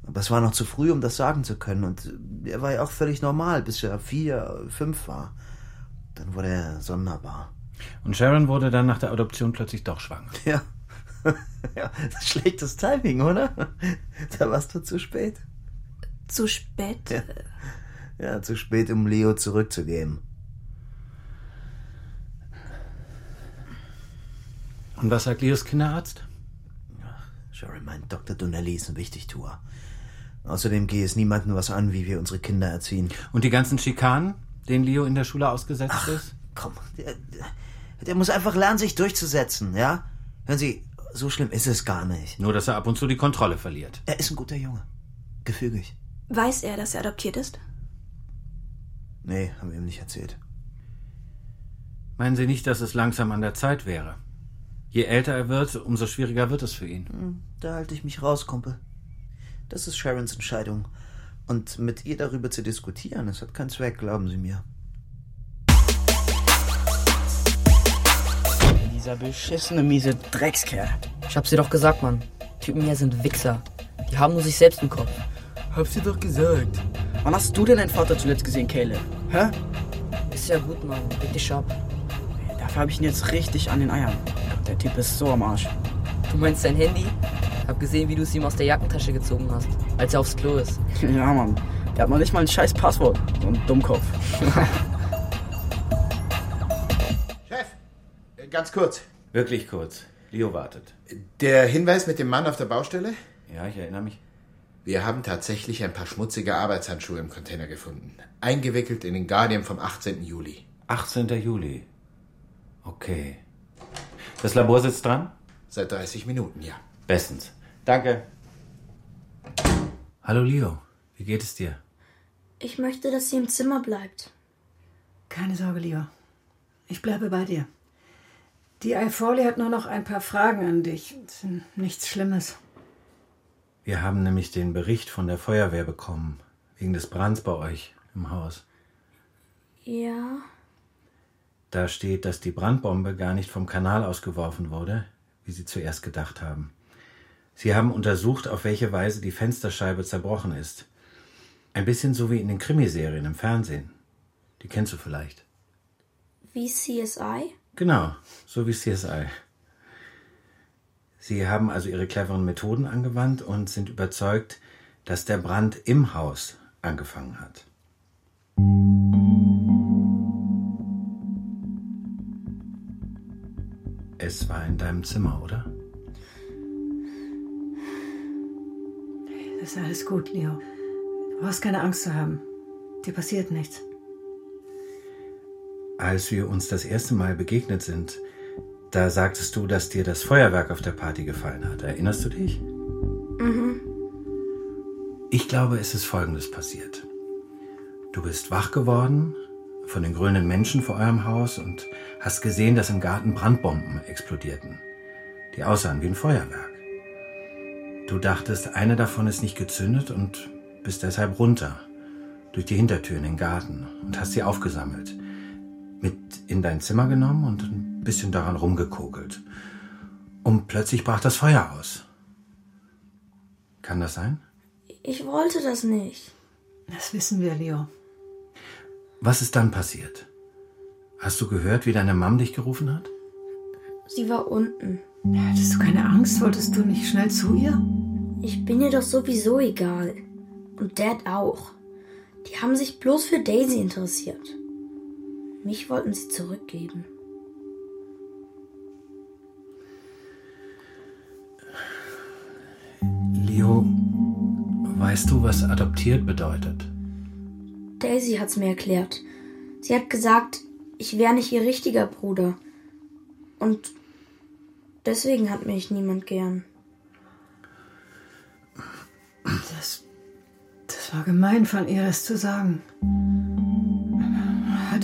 Aber es war noch zu früh, um das sagen zu können. Und er war ja auch völlig normal, bis er vier, fünf war. Dann wurde er sonderbar. Und Sharon wurde dann nach der Adoption plötzlich doch schwanger. Ja. ja, schlechtes Timing, oder? Da warst du zu spät. Zu spät? Ja. ja, zu spät, um Leo zurückzugeben. Und was sagt Leos Kinderarzt? Sharon meint, Dr. Donnelly ist ein Wichtigtuer. Außerdem gehe es niemandem was an, wie wir unsere Kinder erziehen. Und die ganzen Schikanen, denen Leo in der Schule ausgesetzt Ach, ist? Komm, der, der muss einfach lernen, sich durchzusetzen, ja? Hören Sie, so schlimm ist es gar nicht. Nur, dass er ab und zu die Kontrolle verliert. Er ist ein guter Junge. Gefügig. Weiß er, dass er adoptiert ist? Nee, haben wir ihm nicht erzählt. Meinen Sie nicht, dass es langsam an der Zeit wäre? Je älter er wird, umso schwieriger wird es für ihn. Hm, Da halte ich mich raus, Kumpel. Das ist Sharons Entscheidung. Und mit ihr darüber zu diskutieren, das hat keinen Zweck, glauben Sie mir. Dieser beschissene, miese Dreckskerl. Ich hab's dir doch gesagt, Mann. Typen hier sind Wichser. Die haben nur sich selbst im Kopf. Hab's dir doch gesagt. Wann hast du denn deinen Vater zuletzt gesehen, Caleb? Hä? Ist ja gut, Mann. Bitte dich ab. Dafür hab ich ihn jetzt richtig an den Eiern. Der Typ ist so am Arsch. Du meinst dein Handy? Hab gesehen, wie du es ihm aus der Jackentasche gezogen hast, als er aufs Klo ist. Ja, Mann. Der hat noch nicht mal ein scheiß Passwort. So ein Dummkopf. Ganz kurz. Wirklich kurz. Leo wartet. Der Hinweis mit dem Mann auf der Baustelle? Ja, ich erinnere mich. Wir haben tatsächlich ein paar schmutzige Arbeitshandschuhe im Container gefunden. Eingewickelt in den Guardian vom 18. Juli. 18. Juli. Okay. Das Labor sitzt dran? Seit 30 Minuten, ja. Bestens. Danke. Hallo Leo, wie geht es dir? Ich möchte, dass sie im Zimmer bleibt. Keine Sorge, Leo. Ich bleibe bei dir. Die iFoley hat nur noch ein paar Fragen an dich. Nichts Schlimmes. Wir haben nämlich den Bericht von der Feuerwehr bekommen, wegen des Brands bei euch im Haus. Ja. Da steht, dass die Brandbombe gar nicht vom Kanal ausgeworfen wurde, wie sie zuerst gedacht haben. Sie haben untersucht, auf welche Weise die Fensterscheibe zerbrochen ist. Ein bisschen so wie in den Krimiserien im Fernsehen. Die kennst du vielleicht. Wie CSI? Genau, so wie CSI. Sie haben also ihre cleveren Methoden angewandt und sind überzeugt, dass der Brand im Haus angefangen hat. Es war in deinem Zimmer, oder? Das ist alles gut, Leo. Du brauchst keine Angst zu haben. Dir passiert nichts. Als wir uns das erste Mal begegnet sind, da sagtest du, dass dir das Feuerwerk auf der Party gefallen hat. Erinnerst du dich? Mhm. Ich glaube, es ist Folgendes passiert. Du bist wach geworden von den grünen Menschen vor eurem Haus und hast gesehen, dass im Garten Brandbomben explodierten, die aussahen wie ein Feuerwerk. Du dachtest, eine davon ist nicht gezündet und bist deshalb runter durch die Hintertür in den Garten und hast sie aufgesammelt, mit in dein Zimmer genommen und ein bisschen daran rumgekokelt. Und plötzlich brach das Feuer aus. Kann das sein? Ich wollte das nicht. Das wissen wir, Leo. Was ist dann passiert? Hast du gehört, wie deine Mom dich gerufen hat? Sie war unten. Hattest du keine Angst? Wolltest du nicht schnell zu ihr? Ich bin ihr doch sowieso egal. Und Dad auch. Die haben sich bloß für Daisy interessiert. Mich wollten sie zurückgeben. Leo, weißt du, was adoptiert bedeutet? Daisy hat's mir erklärt. Sie hat gesagt, ich wäre nicht ihr richtiger Bruder. Und deswegen hat mich niemand gern. Das, das war gemein von ihr, das zu sagen.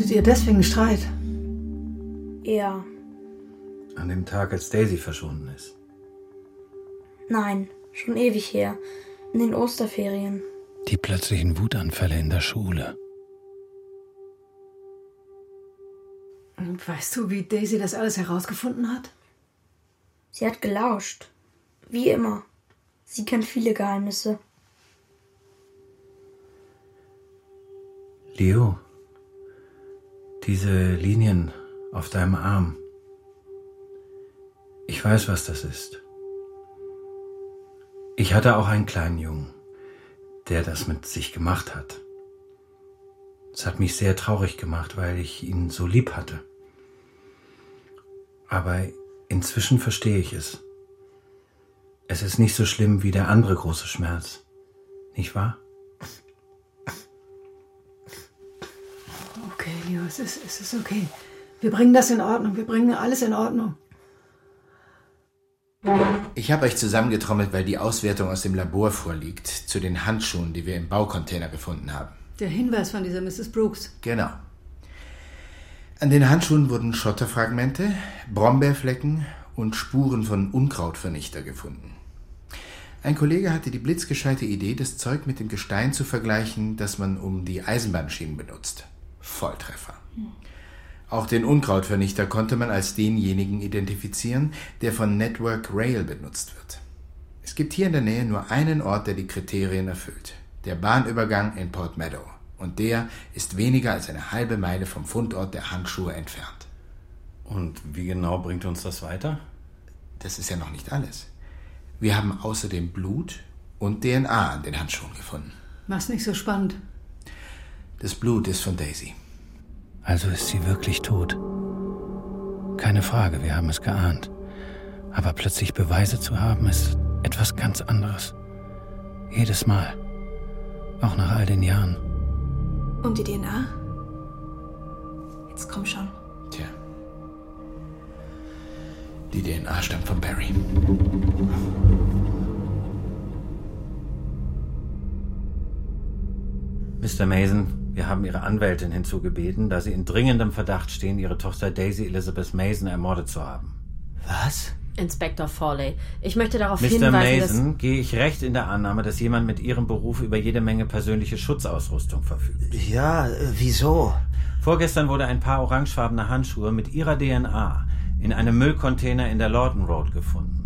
Hattet ihr deswegen Streit? Ja, An dem Tag, als Daisy verschwunden ist. nein, schon ewig her. In den Osterferien. Die plötzlichen Wutanfälle in der Schule. Und weißt du, wie Daisy das alles herausgefunden hat? Sie hat gelauscht. Wie immer. Sie kennt viele Geheimnisse. Leo, diese Linien auf deinem Arm. Ich weiß, was das ist. Ich hatte auch einen kleinen Jungen, der das mit sich gemacht hat. Es hat mich sehr traurig gemacht, weil ich ihn so lieb hatte. Aber inzwischen verstehe ich es. Es ist nicht so schlimm wie der andere große Schmerz. Nicht wahr? Es ist, es ist okay. Wir bringen das in Ordnung. Wir bringen alles in Ordnung. Ich habe euch zusammengetrommelt, weil die Auswertung aus dem Labor vorliegt zu den Handschuhen, die wir im Baucontainer gefunden haben. Der Hinweis von dieser Mrs. Brooks. Genau. An den Handschuhen wurden Schotterfragmente, Brombeerflecken und Spuren von Unkrautvernichter gefunden. Ein Kollege hatte die blitzgescheite Idee, das Zeug mit dem Gestein zu vergleichen, das man um die Eisenbahnschienen benutzt. Volltreffer. Auch den Unkrautvernichter konnte man als denjenigen identifizieren, der von Network Rail benutzt wird. Es gibt hier in der Nähe nur einen Ort, der die Kriterien erfüllt. Der Bahnübergang in Port Meadow. Und der ist weniger als eine halbe Meile vom Fundort der Handschuhe entfernt. Und wie genau bringt uns das weiter? Das ist ja noch nicht alles. Wir haben außerdem Blut und DNA an den Handschuhen gefunden. Mach's nicht so spannend. Das Blut ist von Daisy. Also ist sie wirklich tot. Keine Frage, wir haben es geahnt. Aber plötzlich Beweise zu haben, ist etwas ganz anderes. Jedes Mal. Auch nach all den Jahren. Und die DNA? Jetzt komm schon. Tja. Die DNA stammt von Barry. Mr. Mason, wir haben Ihre Anwältin hinzugebeten, da Sie in dringendem Verdacht stehen, Ihre Tochter Daisy Elizabeth Mason ermordet zu haben. Was? Inspektor Forley, ich möchte darauf Mr. hinweisen, Mason, gehe ich recht in der Annahme, dass jemand mit Ihrem Beruf über jede Menge persönliche Schutzausrüstung verfügt. Ja, äh, wieso? Vorgestern wurde ein paar orangefarbene Handschuhe mit Ihrer DNA in einem Müllcontainer in der Lawton Road gefunden.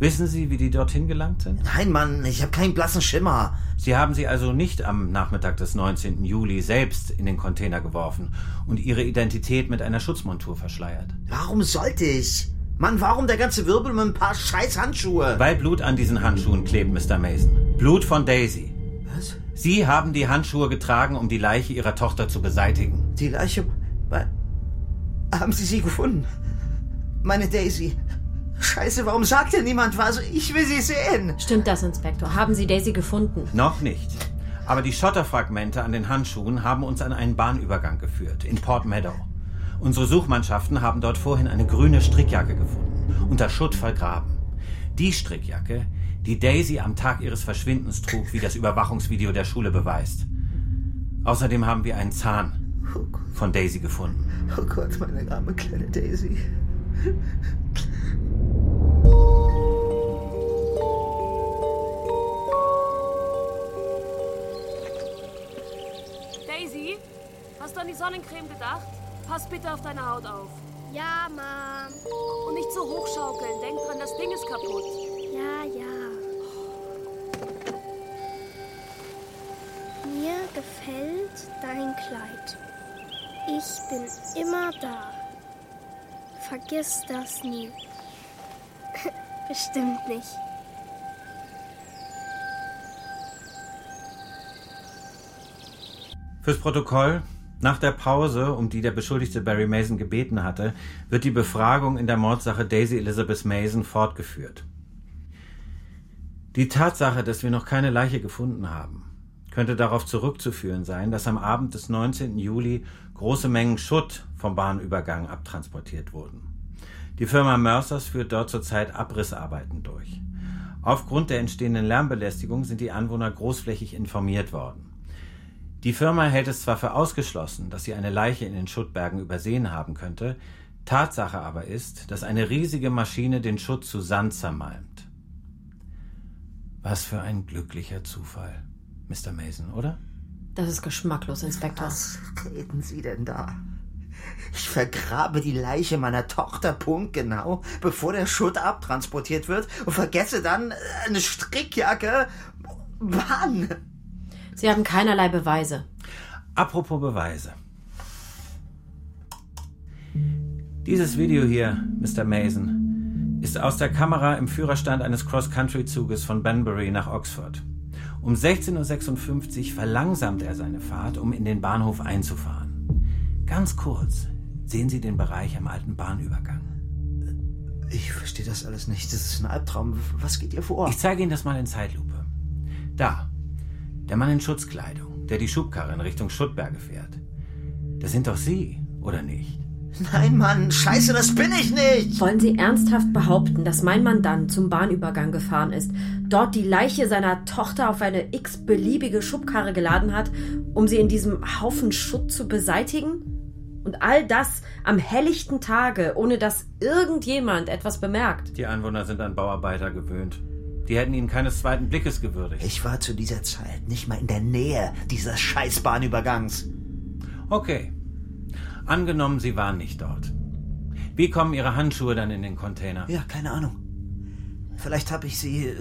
Wissen Sie, wie die dorthin gelangt sind? Nein, Mann, ich habe keinen blassen Schimmer. Sie haben sie also nicht am Nachmittag des 19. Juli selbst in den Container geworfen und Ihre Identität mit einer Schutzmontur verschleiert. Warum sollte ich? Mann, warum der ganze Wirbel mit ein paar scheiß Handschuhe? Weil Blut an diesen Handschuhen klebt, Mr. Mason. Blut von Daisy. Was? Sie haben die Handschuhe getragen, um die Leiche Ihrer Tochter zu beseitigen. Die Leiche... Haben Sie sie gefunden? Meine Daisy. Scheiße, warum sagt denn niemand was? Ich will sie sehen. Stimmt das, Inspektor? Haben Sie Daisy gefunden? Noch nicht. Aber die Schotterfragmente an den Handschuhen haben uns an einen Bahnübergang geführt, in Port Meadow. Unsere Suchmannschaften haben dort vorhin eine grüne Strickjacke gefunden, unter Schutt vergraben. Die Strickjacke, die Daisy am Tag ihres Verschwindens trug, wie das Überwachungsvideo der Schule beweist. Außerdem haben wir einen Zahn von Daisy gefunden. Oh Gott, meine arme kleine Daisy. Daisy, hast du an die Sonnencreme gedacht? Pass bitte auf deine Haut auf. Ja, Mom. Und nicht so hochschaukeln. Denk dran, das Ding ist kaputt. Ja, ja. Mir gefällt dein Kleid. Ich bin immer da. Vergiss das nie. Bestimmt nicht. Fürs Protokoll. Nach der Pause, um die der Beschuldigte Barry Mason gebeten hatte, wird die Befragung in der Mordsache Daisy Elizabeth Mason fortgeführt. Die Tatsache, dass wir noch keine Leiche gefunden haben, könnte darauf zurückzuführen sein, dass am Abend des 19. Juli große Mengen Schutt vom Bahnübergang abtransportiert wurden. Die Firma Mercers führt dort zurzeit Abrissarbeiten durch. Aufgrund der entstehenden Lärmbelästigung sind die Anwohner großflächig informiert worden. Die Firma hält es zwar für ausgeschlossen, dass sie eine Leiche in den Schuttbergen übersehen haben könnte, Tatsache aber ist, dass eine riesige Maschine den Schutt zu Sand zermalmt. Was für ein glücklicher Zufall, Mr. Mason, oder? Das ist geschmacklos, Inspektor. Was reden Sie denn da? Ich vergrabe die Leiche meiner Tochter punktgenau, bevor der Schutt abtransportiert wird und vergesse dann eine Strickjacke. Mann! Sie haben keinerlei Beweise. Apropos Beweise. Dieses Video hier, Mr. Mason, ist aus der Kamera im Führerstand eines Cross-Country-Zuges von Banbury nach Oxford. Um 16.56 Uhr verlangsamt er seine Fahrt, um in den Bahnhof einzufahren. Ganz kurz sehen Sie den Bereich am alten Bahnübergang. Ich verstehe das alles nicht. Das ist ein Albtraum. Was geht ihr vor? Ich zeige Ihnen das mal in Zeitlupe. Da, der Mann in Schutzkleidung, der die Schubkarre in Richtung Schuttberge fährt. Das sind doch Sie, oder nicht? Nein, Mann, scheiße, das bin ich nicht! Wollen Sie ernsthaft behaupten, dass mein Mandant zum Bahnübergang gefahren ist, dort die Leiche seiner Tochter auf eine x-beliebige Schubkarre geladen hat, um sie in diesem Haufen Schutt zu beseitigen? Und all das am helllichten Tage, ohne dass irgendjemand etwas bemerkt. Die Einwohner sind an Bauarbeiter gewöhnt. Die hätten ihn keines zweiten Blickes gewürdigt. Ich war zu dieser Zeit nicht mal in der Nähe dieses Scheißbahnübergangs. Okay. Angenommen, Sie waren nicht dort. Wie kommen Ihre Handschuhe dann in den Container? Ja, keine Ahnung. Vielleicht habe ich sie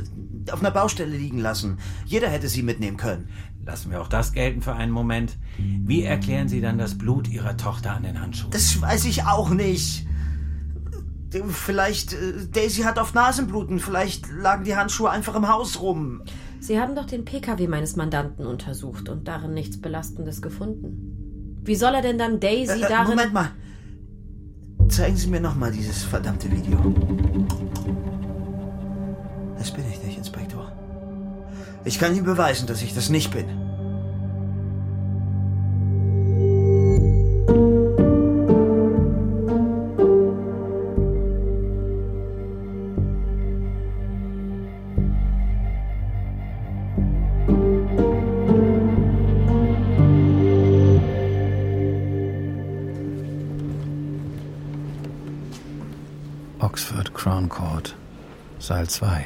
auf einer Baustelle liegen lassen. Jeder hätte sie mitnehmen können. Lassen wir auch das gelten für einen Moment. Wie erklären Sie dann das Blut Ihrer Tochter an den Handschuhen? Das weiß ich auch nicht. Vielleicht, äh, Daisy hat oft Nasenbluten. Vielleicht lagen die Handschuhe einfach im Haus rum. Sie haben doch den PKW meines Mandanten untersucht und darin nichts Belastendes gefunden. Wie soll er denn dann Daisy Äh, äh, darin... Moment mal. Zeigen Sie mir nochmal dieses verdammte Video. Ich kann Ihnen beweisen, dass ich das nicht bin. Oxford Crown Court, Saal 2.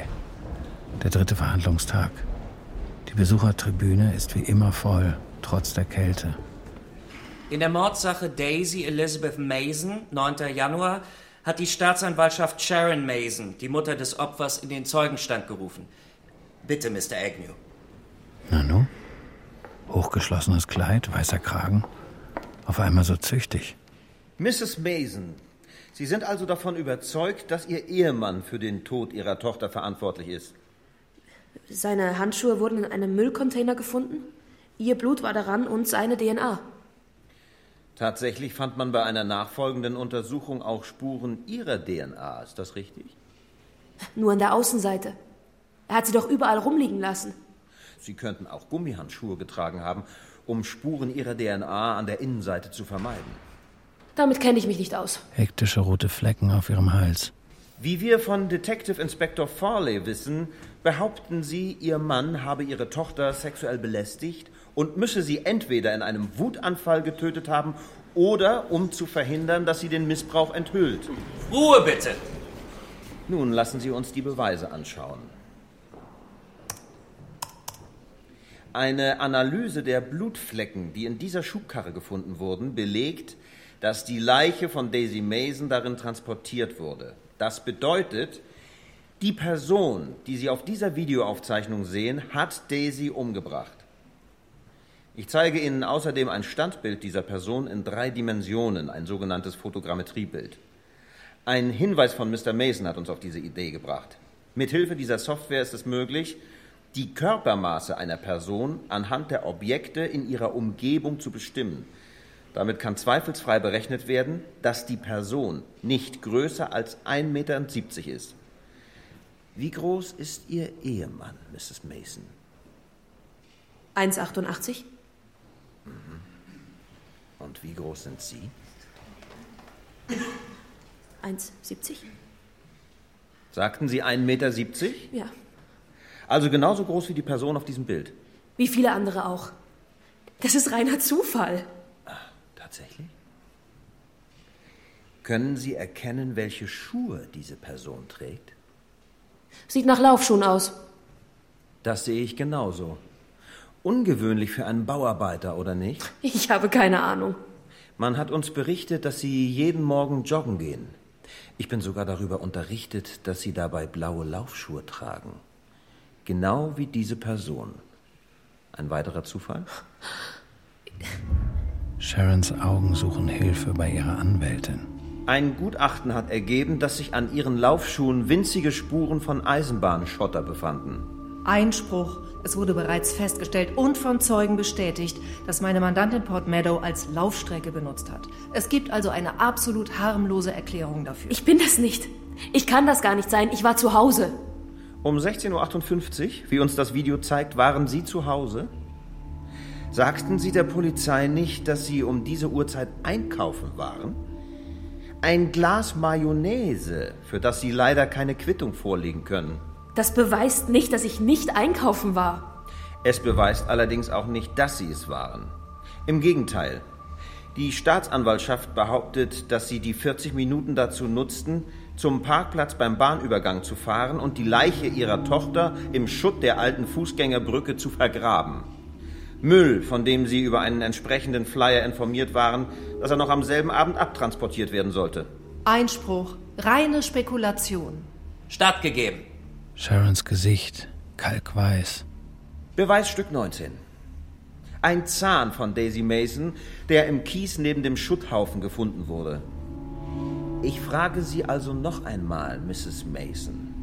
Der dritte Verhandlungstag. Die Besuchertribüne ist wie immer voll, trotz der Kälte. In der Mordsache Daisy Elizabeth Mason, 9. Januar, hat die Staatsanwaltschaft Sharon Mason, die Mutter des Opfers, in den Zeugenstand gerufen. Bitte, Mr. Agnew. Nanu? Hochgeschlossenes Kleid, weißer Kragen. Auf einmal so züchtig. Mrs. Mason, Sie sind also davon überzeugt, dass Ihr Ehemann für den Tod Ihrer Tochter verantwortlich ist? Seine Handschuhe wurden in einem Müllcontainer gefunden. Ihr Blut war daran und seine DNA. Tatsächlich fand man bei einer nachfolgenden Untersuchung auch Spuren Ihrer DNA. Ist das richtig? Nur an der Außenseite. Er hat sie doch überall rumliegen lassen. Sie könnten auch Gummihandschuhe getragen haben, um Spuren Ihrer DNA an der Innenseite zu vermeiden. Damit kenne ich mich nicht aus. Hektische rote Flecken auf ihrem Hals. Wie wir von Detective Inspector Farley wissen, behaupten Sie, Ihr Mann habe Ihre Tochter sexuell belästigt und müsse sie entweder in einem Wutanfall getötet haben oder um zu verhindern, dass sie den Missbrauch enthüllt. Ruhe bitte! Nun lassen Sie uns die Beweise anschauen. Eine Analyse der Blutflecken, die in dieser Schubkarre gefunden wurden, belegt, dass die Leiche von Daisy Mason darin transportiert wurde. Das bedeutet, die Person, die Sie auf dieser Videoaufzeichnung sehen, hat Daisy umgebracht. Ich zeige Ihnen außerdem ein Standbild dieser Person in drei Dimensionen, ein sogenanntes Fotogrammetriebild. Ein Hinweis von Mr. Mason hat uns auf diese Idee gebracht. Mithilfe dieser Software ist es möglich, die Körpermaße einer Person anhand der Objekte in ihrer Umgebung zu bestimmen. Damit kann zweifelsfrei berechnet werden, dass die Person nicht größer als 1,70 Meter ist. Wie groß ist Ihr Ehemann, Mrs. Mason? 1,88. Und wie groß sind Sie? 1,70. Sagten Sie 1,70 Meter? Ja. Also genauso groß wie die Person auf diesem Bild. Wie viele andere auch. Das ist reiner Zufall. Tatsächlich? Können Sie erkennen, welche Schuhe diese Person trägt? Sieht nach Laufschuhen aus. Das sehe ich genauso. Ungewöhnlich für einen Bauarbeiter, oder nicht? Ich habe keine Ahnung. Man hat uns berichtet, dass Sie jeden Morgen joggen gehen. Ich bin sogar darüber unterrichtet, dass Sie dabei blaue Laufschuhe tragen. Genau wie diese Person. Ein weiterer Zufall? Sharons Augen suchen Hilfe bei ihrer Anwältin. Ein Gutachten hat ergeben, dass sich an ihren Laufschuhen winzige Spuren von Eisenbahnschotter befanden. Einspruch. Es wurde bereits festgestellt und von Zeugen bestätigt, dass meine Mandantin Port Meadow als Laufstrecke benutzt hat. Es gibt also eine absolut harmlose Erklärung dafür. Ich bin das nicht. Ich kann das gar nicht sein. Ich war zu Hause. Um 16.58 Uhr, wie uns das Video zeigt, waren Sie zu Hause? Sagten Sie der Polizei nicht, dass Sie um diese Uhrzeit einkaufen waren? Ein Glas Mayonnaise, für das Sie leider keine Quittung vorlegen können. Das beweist nicht, dass ich nicht einkaufen war. Es beweist allerdings auch nicht, dass Sie es waren. Im Gegenteil. Die Staatsanwaltschaft behauptet, dass Sie die 40 Minuten dazu nutzten, zum Parkplatz beim Bahnübergang zu fahren und die Leiche Ihrer Tochter im Schutt der alten Fußgängerbrücke zu vergraben. Müll, von dem Sie über einen entsprechenden Flyer informiert waren, dass er noch am selben Abend abtransportiert werden sollte. Einspruch. Reine Spekulation. Stattgegeben. Sharons Gesicht, kalkweiß. Beweisstück 19. Ein Zahn von Daisy Mason, der im Kies neben dem Schutthaufen gefunden wurde. Ich frage Sie also noch einmal, Mrs. Mason.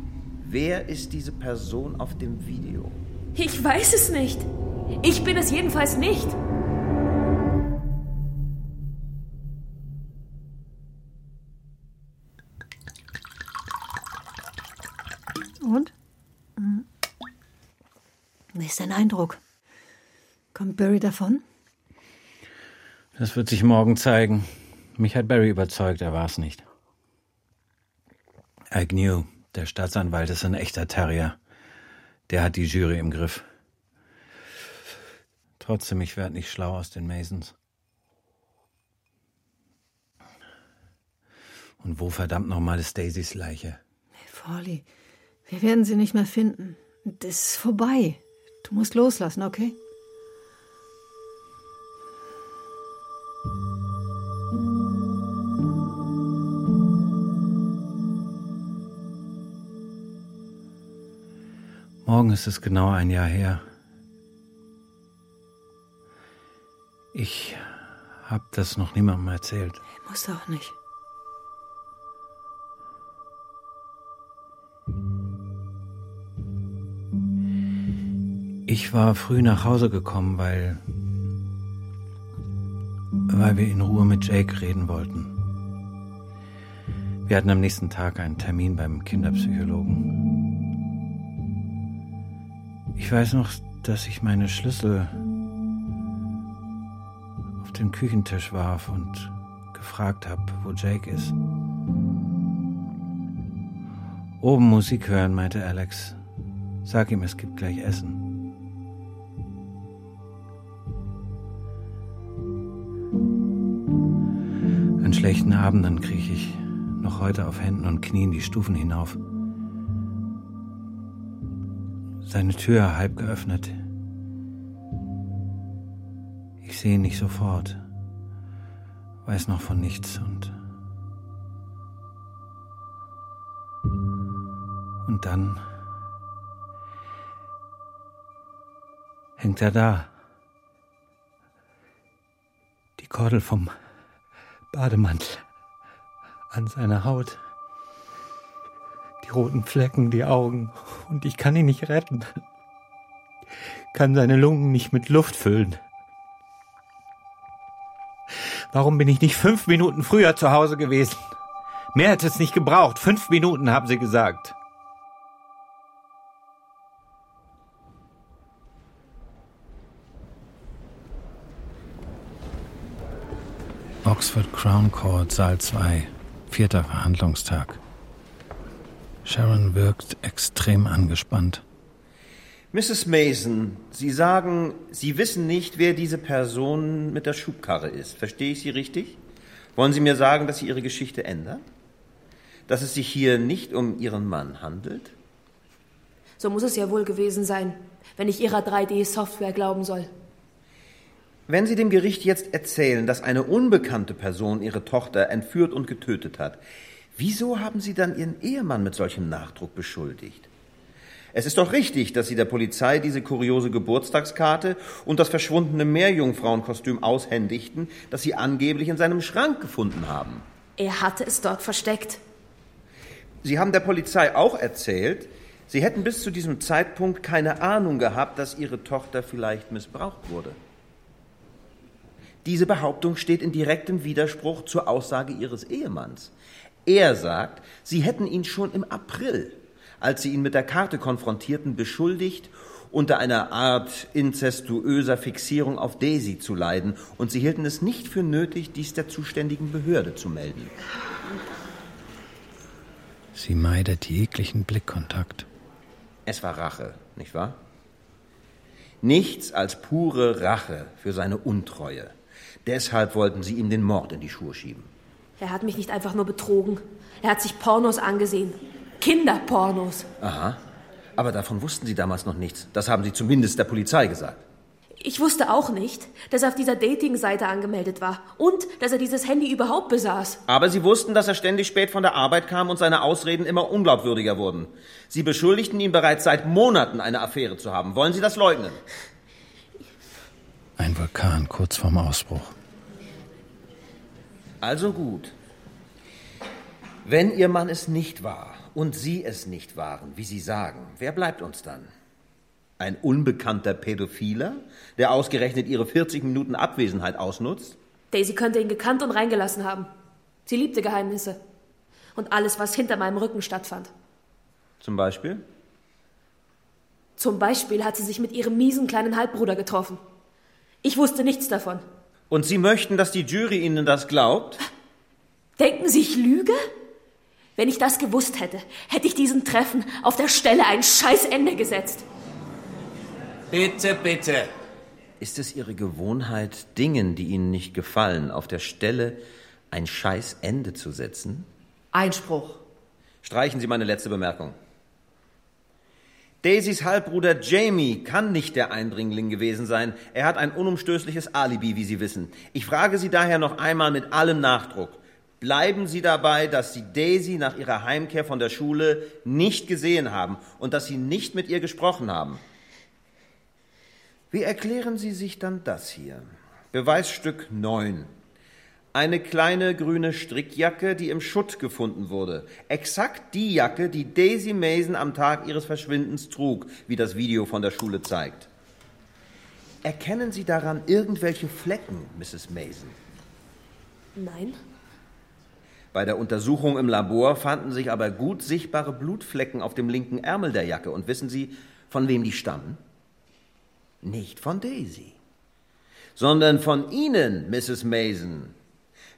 Wer ist diese Person auf dem Video? Ich weiß es nicht. Ich bin es jedenfalls nicht. Und? Mhm. Wie ist dein Eindruck? Kommt Barry davon? Das wird sich morgen zeigen. Mich hat Barry überzeugt, er war es nicht. Agnew, der Staatsanwalt, ist ein echter Terrier. Der hat die Jury im Griff. Trotzdem, ich werde nicht schlau aus den Masons. Und wo verdammt nochmal ist Daisys Leiche? Hey, Forley, wir werden sie nicht mehr finden. Das ist vorbei. Du musst loslassen, okay? Morgen ist es genau ein Jahr her. Ich habe das noch niemandem erzählt. Muss auch nicht. Ich war früh nach Hause gekommen, weil weil wir in Ruhe mit Jake reden wollten. Wir hatten am nächsten Tag einen Termin beim Kinderpsychologen. Ich weiß noch, dass ich meine Schlüssel den Küchentisch warf und gefragt habe, wo Jake ist. Oben Musik hören, meinte Alex. Sag ihm, es gibt gleich Essen. An schlechten Abenden krieche ich noch heute auf Händen und Knien die Stufen hinauf. Seine Tür halb geöffnet. Sehe ihn nicht sofort, weiß noch von nichts und und dann hängt er da. Die Kordel vom Bademantel an seiner Haut. Die roten Flecken, die Augen. Und ich kann ihn nicht retten. Kann seine Lungen nicht mit Luft füllen. Warum bin ich nicht fünf Minuten früher zu Hause gewesen? Mehr hätte es nicht gebraucht. Fünf Minuten, haben sie gesagt. Oxford Crown Court, Saal 2, vierter Verhandlungstag. Sharon wirkt extrem angespannt. Mrs. Mason, Sie sagen, Sie wissen nicht, wer diese Person mit der Schubkarre ist. Verstehe ich Sie richtig? Wollen Sie mir sagen, dass Sie Ihre Geschichte ändern? Dass es sich hier nicht um Ihren Mann handelt? So muss es ja wohl gewesen sein, wenn ich ihrer 3D-Software glauben soll. Wenn Sie dem Gericht jetzt erzählen, dass eine unbekannte Person Ihre Tochter entführt und getötet hat, wieso haben Sie dann Ihren Ehemann mit solchem Nachdruck beschuldigt? Es ist doch richtig, dass Sie der Polizei diese kuriose Geburtstagskarte und das verschwundene Meerjungfrauenkostüm aushändigten, das Sie angeblich in seinem Schrank gefunden haben. Er hatte es dort versteckt. Sie haben der Polizei auch erzählt, Sie hätten bis zu diesem Zeitpunkt keine Ahnung gehabt, dass Ihre Tochter vielleicht missbraucht wurde. Diese Behauptung steht in direktem Widerspruch zur Aussage Ihres Ehemanns. Er sagt, Sie hätten ihn schon im April, als Sie ihn mit der Karte konfrontierten, beschuldigt, unter einer Art inzestuöser Fixierung auf Daisy zu leiden, und Sie hielten es nicht für nötig, dies der zuständigen Behörde zu melden. Sie meidet jeglichen Blickkontakt. Es war Rache, nicht wahr? Nichts als pure Rache für seine Untreue. Deshalb wollten sie ihm den Mord in die Schuhe schieben. Er hat mich nicht einfach nur betrogen. Er hat sich Pornos angesehen. Kinderpornos. Aha. Aber davon wussten Sie damals noch nichts. Das haben Sie zumindest der Polizei gesagt. Ich wusste auch nicht, dass er auf dieser Dating-Seite angemeldet war und dass er dieses Handy überhaupt besaß. Aber Sie wussten, dass er ständig spät von der Arbeit kam und seine Ausreden immer unglaubwürdiger wurden. Sie beschuldigten ihn bereits seit Monaten, eine Affäre zu haben. Wollen Sie das leugnen? Ein Vulkan kurz vorm Ausbruch. Also gut. Wenn Ihr Mann es nicht war und Sie es nicht waren, wie Sie sagen, wer bleibt uns dann? Ein unbekannter Pädophiler, der ausgerechnet Ihre 40 Minuten Abwesenheit ausnutzt? Daisy könnte ihn gekannt und reingelassen haben. Sie liebte Geheimnisse. Und alles, was hinter meinem Rücken stattfand. Zum Beispiel? Zum Beispiel hat sie sich mit ihrem miesen kleinen Halbbruder getroffen. Ich wusste nichts davon. Und Sie möchten, dass die Jury Ihnen das glaubt? Denken Sie, ich lüge? Wenn ich das gewusst hätte, hätte ich diesen Treffen auf der Stelle ein Scheißende gesetzt. Bitte, bitte. Ist es Ihre Gewohnheit, Dingen, die Ihnen nicht gefallen, auf der Stelle ein Scheißende zu setzen? Einspruch. Streichen Sie meine letzte Bemerkung. Daisys Halbbruder Jamie kann nicht der Eindringling gewesen sein. Er hat ein unumstößliches Alibi, wie Sie wissen. Ich frage Sie daher noch einmal mit allem Nachdruck. Bleiben Sie dabei, dass Sie Daisy nach ihrer Heimkehr von der Schule nicht gesehen haben und dass Sie nicht mit ihr gesprochen haben. Wie erklären Sie sich dann das hier? Beweisstück 9. Eine kleine grüne Strickjacke, die im Schutt gefunden wurde. Exakt die Jacke, die Daisy Mason am Tag ihres Verschwindens trug, wie das Video von der Schule zeigt. Erkennen Sie daran irgendwelche Flecken, Mrs. Mason? Nein. Bei der Untersuchung im Labor fanden sich aber gut sichtbare Blutflecken auf dem linken Ärmel der Jacke. Und wissen Sie, von wem die stammen? Nicht von Daisy, sondern von Ihnen, Mrs. Mason.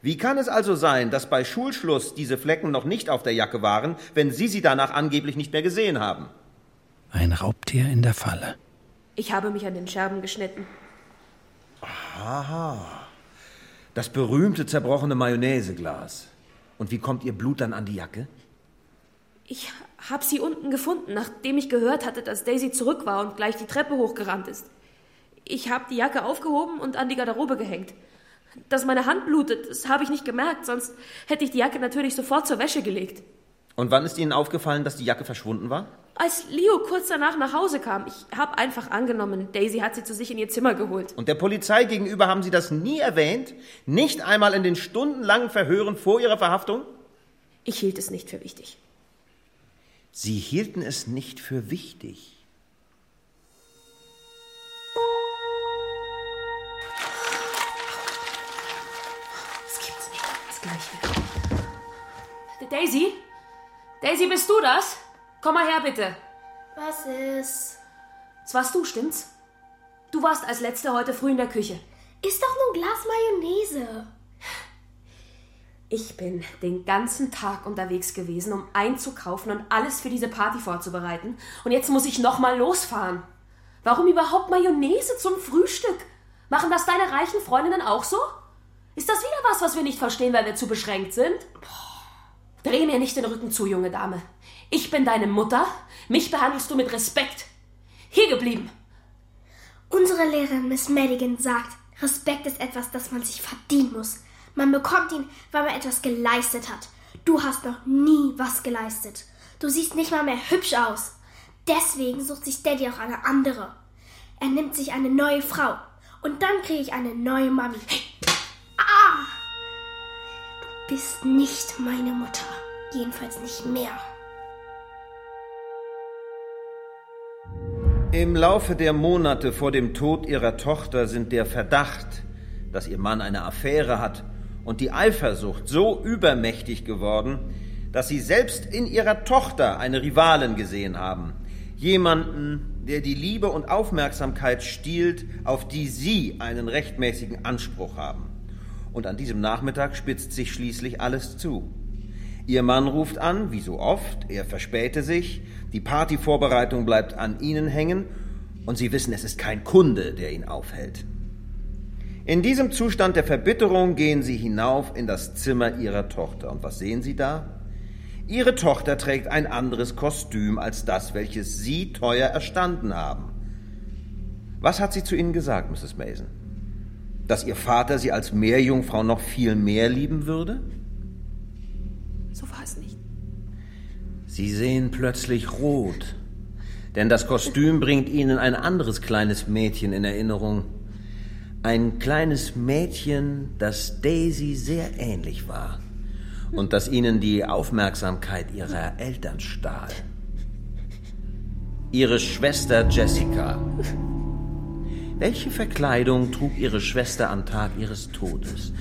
Wie kann es also sein, dass bei Schulschluss diese Flecken noch nicht auf der Jacke waren, wenn Sie sie danach angeblich nicht mehr gesehen haben? Ein Raubtier in der Falle. Ich habe mich an den Scherben geschnitten. Aha. Das berühmte zerbrochene Mayonnaiseglas. Und wie kommt Ihr Blut dann an die Jacke? Ich habe sie unten gefunden, nachdem ich gehört hatte, dass Daisy zurück war und gleich die Treppe hochgerannt ist. Ich habe die Jacke aufgehoben und an die Garderobe gehängt. Dass meine Hand blutet, das habe ich nicht gemerkt, sonst hätte ich die Jacke natürlich sofort zur Wäsche gelegt. Und wann ist Ihnen aufgefallen, dass die Jacke verschwunden war? Als Leo kurz danach nach Hause kam, ich habe einfach angenommen, Daisy hat sie zu sich in ihr Zimmer geholt. Und der Polizei gegenüber haben Sie das nie erwähnt? Nicht einmal in den stundenlangen Verhören vor Ihrer Verhaftung? Ich hielt es nicht für wichtig. Sie hielten es nicht für wichtig. Das gibt's nicht. Das gleiche. Daisy? Daisy, bist du das? Komm mal her, bitte. Was ist? Das warst du, stimmt's? Du warst als Letzte heute früh in der Küche. Ist doch nur ein Glas Mayonnaise. Ich bin den ganzen Tag unterwegs gewesen, um einzukaufen und alles für diese Party vorzubereiten. Und jetzt muss ich nochmal losfahren. Warum überhaupt Mayonnaise zum Frühstück? Machen das deine reichen Freundinnen auch so? Ist das wieder was, was wir nicht verstehen, weil wir zu beschränkt sind? Dreh mir nicht den Rücken zu, junge Dame. Ich bin deine Mutter. Mich behandelst du mit Respekt. Hier geblieben. Unsere Lehrerin Miss Madigan sagt, Respekt ist etwas, das man sich verdienen muss. Man bekommt ihn, weil man etwas geleistet hat. Du hast noch nie was geleistet. Du siehst nicht mal mehr hübsch aus. Deswegen sucht sich Daddy auch eine andere. Er nimmt sich eine neue Frau. Und dann kriege ich eine neue Mami. Ah! Du bist nicht meine Mutter. Jedenfalls nicht mehr. Im Laufe der Monate vor dem Tod ihrer Tochter sind der Verdacht, dass ihr Mann eine Affäre hat, und die Eifersucht so übermächtig geworden, dass sie selbst in ihrer Tochter eine Rivalin gesehen haben. Jemanden, der die Liebe und Aufmerksamkeit stiehlt, auf die sie einen rechtmäßigen Anspruch haben. Und an diesem Nachmittag spitzt sich schließlich alles zu. Ihr Mann ruft an, wie so oft, er verspäte sich, die Partyvorbereitung bleibt an ihnen hängen und sie wissen, es ist kein Kunde, der ihn aufhält. In diesem Zustand der Verbitterung gehen sie hinauf in das Zimmer ihrer Tochter. Und was sehen sie da? Ihre Tochter trägt ein anderes Kostüm als das, welches Sie teuer erstanden haben. Was hat sie zu Ihnen gesagt, Mrs. Mason? Dass Ihr Vater Sie als Meerjungfrau noch viel mehr lieben würde? Sie sehen plötzlich rot, denn das Kostüm bringt Ihnen ein anderes kleines Mädchen in Erinnerung. Ein kleines Mädchen, das Daisy sehr ähnlich war und das ihnen die Aufmerksamkeit ihrer Eltern stahl. Ihre Schwester Jessica. Welche Verkleidung trug ihre Schwester am Tag ihres Todes?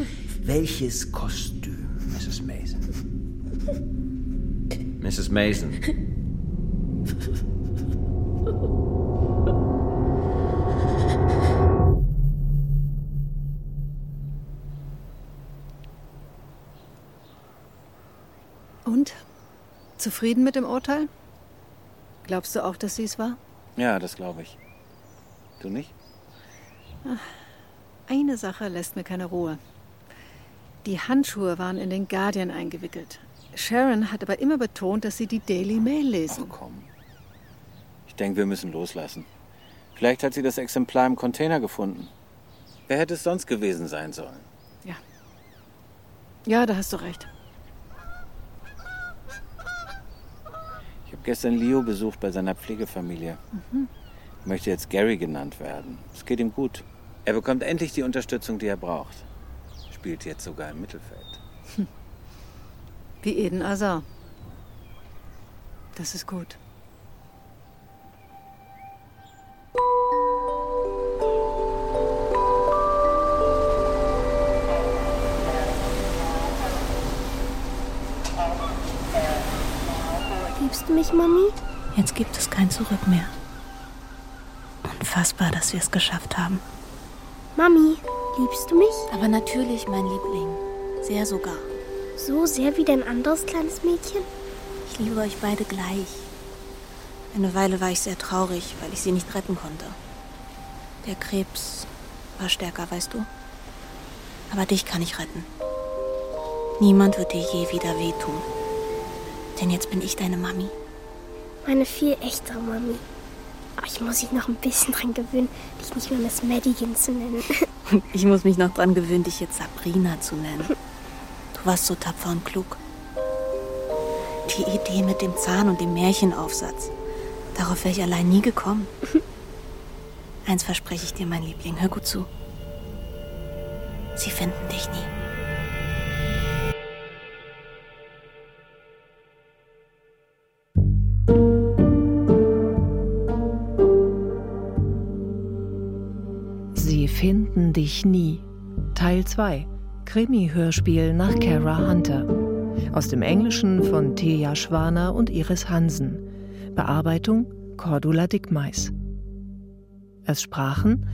Welches Kostüm, Mrs. Mason? Mrs. Mason. Und? Zufrieden mit dem Urteil? Glaubst du auch, dass sie es war? Ja, das glaube ich. Du nicht? Ach, eine Sache lässt mir keine Ruhe. Die Handschuhe waren in den Guardian eingewickelt. Sharon hat aber immer betont, dass sie die Daily Mail lesen. Ach komm. Ich denke, wir müssen loslassen. Vielleicht hat sie das Exemplar im Container gefunden. Wer hätte es sonst gewesen sein sollen? Ja. Ja, da hast du recht. Ich habe gestern Leo besucht bei seiner Pflegefamilie. Mhm. Möchte jetzt Gary genannt werden. Es geht ihm gut. Er bekommt endlich die Unterstützung, die er braucht. Spielt jetzt sogar im Mittelfeld. Wie Eden Azar. Das ist gut. Liebst du mich, Mami? Jetzt gibt es kein Zurück mehr. Unfassbar, dass wir es geschafft haben. Mami, liebst du mich? Aber natürlich, mein Liebling. Sehr sogar. So sehr wie dein anderes kleines Mädchen? Ich liebe euch beide gleich. Eine Weile war ich sehr traurig, weil ich sie nicht retten konnte. Der Krebs war stärker, weißt du? Aber dich kann ich retten. Niemand wird dir je wieder wehtun. Denn jetzt bin ich deine Mami. Meine viel echtere Mami. Aber ich muss mich noch ein bisschen dran gewöhnen, dich nicht mehr Miss Madigan zu nennen. Ich muss mich noch dran gewöhnen, dich jetzt Sabrina zu nennen. Du warst so tapfer und klug. Die Idee mit dem Zahn und dem Märchenaufsatz. Darauf wäre ich allein nie gekommen. Eins verspreche ich dir, mein Liebling, hör gut zu. Sie finden dich nie. Sie finden dich nie. Teil 2. Krimi-Hörspiel nach Kara Hunter. Aus dem Englischen von Thea Schwaner und Iris Hansen. Bearbeitung Cordula Dickmeis. Es sprachen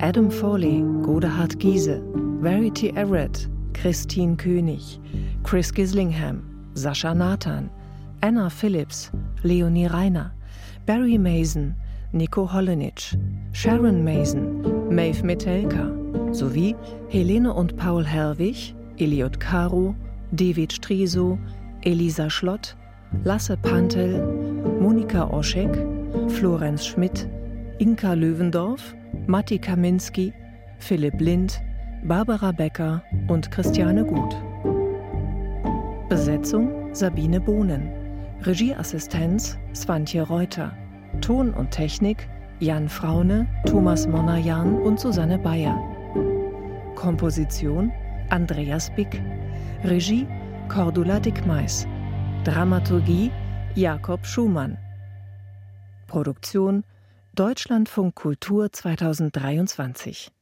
Adam Foley, Godehard Giese, Verity Everett, Christine König, Chris Gislingham, Sascha Nathan, Anna Phillips, Leonie Reiner, Barry Mason, Nico Hollenitsch, Sharon Mason, Maeve Metelka sowie Helene und Paul Herwig, Eliot Caro, David Striso, Elisa Schlott, Lasse Pantel, Monika Oschek, Florenz Schmidt, Inka Löwendorf, Matti Kaminski, Philipp Lind, Barbara Becker und Christiane Gut. Besetzung Sabine Bohnen. Regieassistenz Swantje Reuter. Ton und Technik Jan Fraune, Thomas Monajan und Susanne Bayer. Komposition Andreas Bick. Regie Cordula Dickmeis. Dramaturgie Jakob Schumann. Produktion Deutschlandfunk Kultur 2023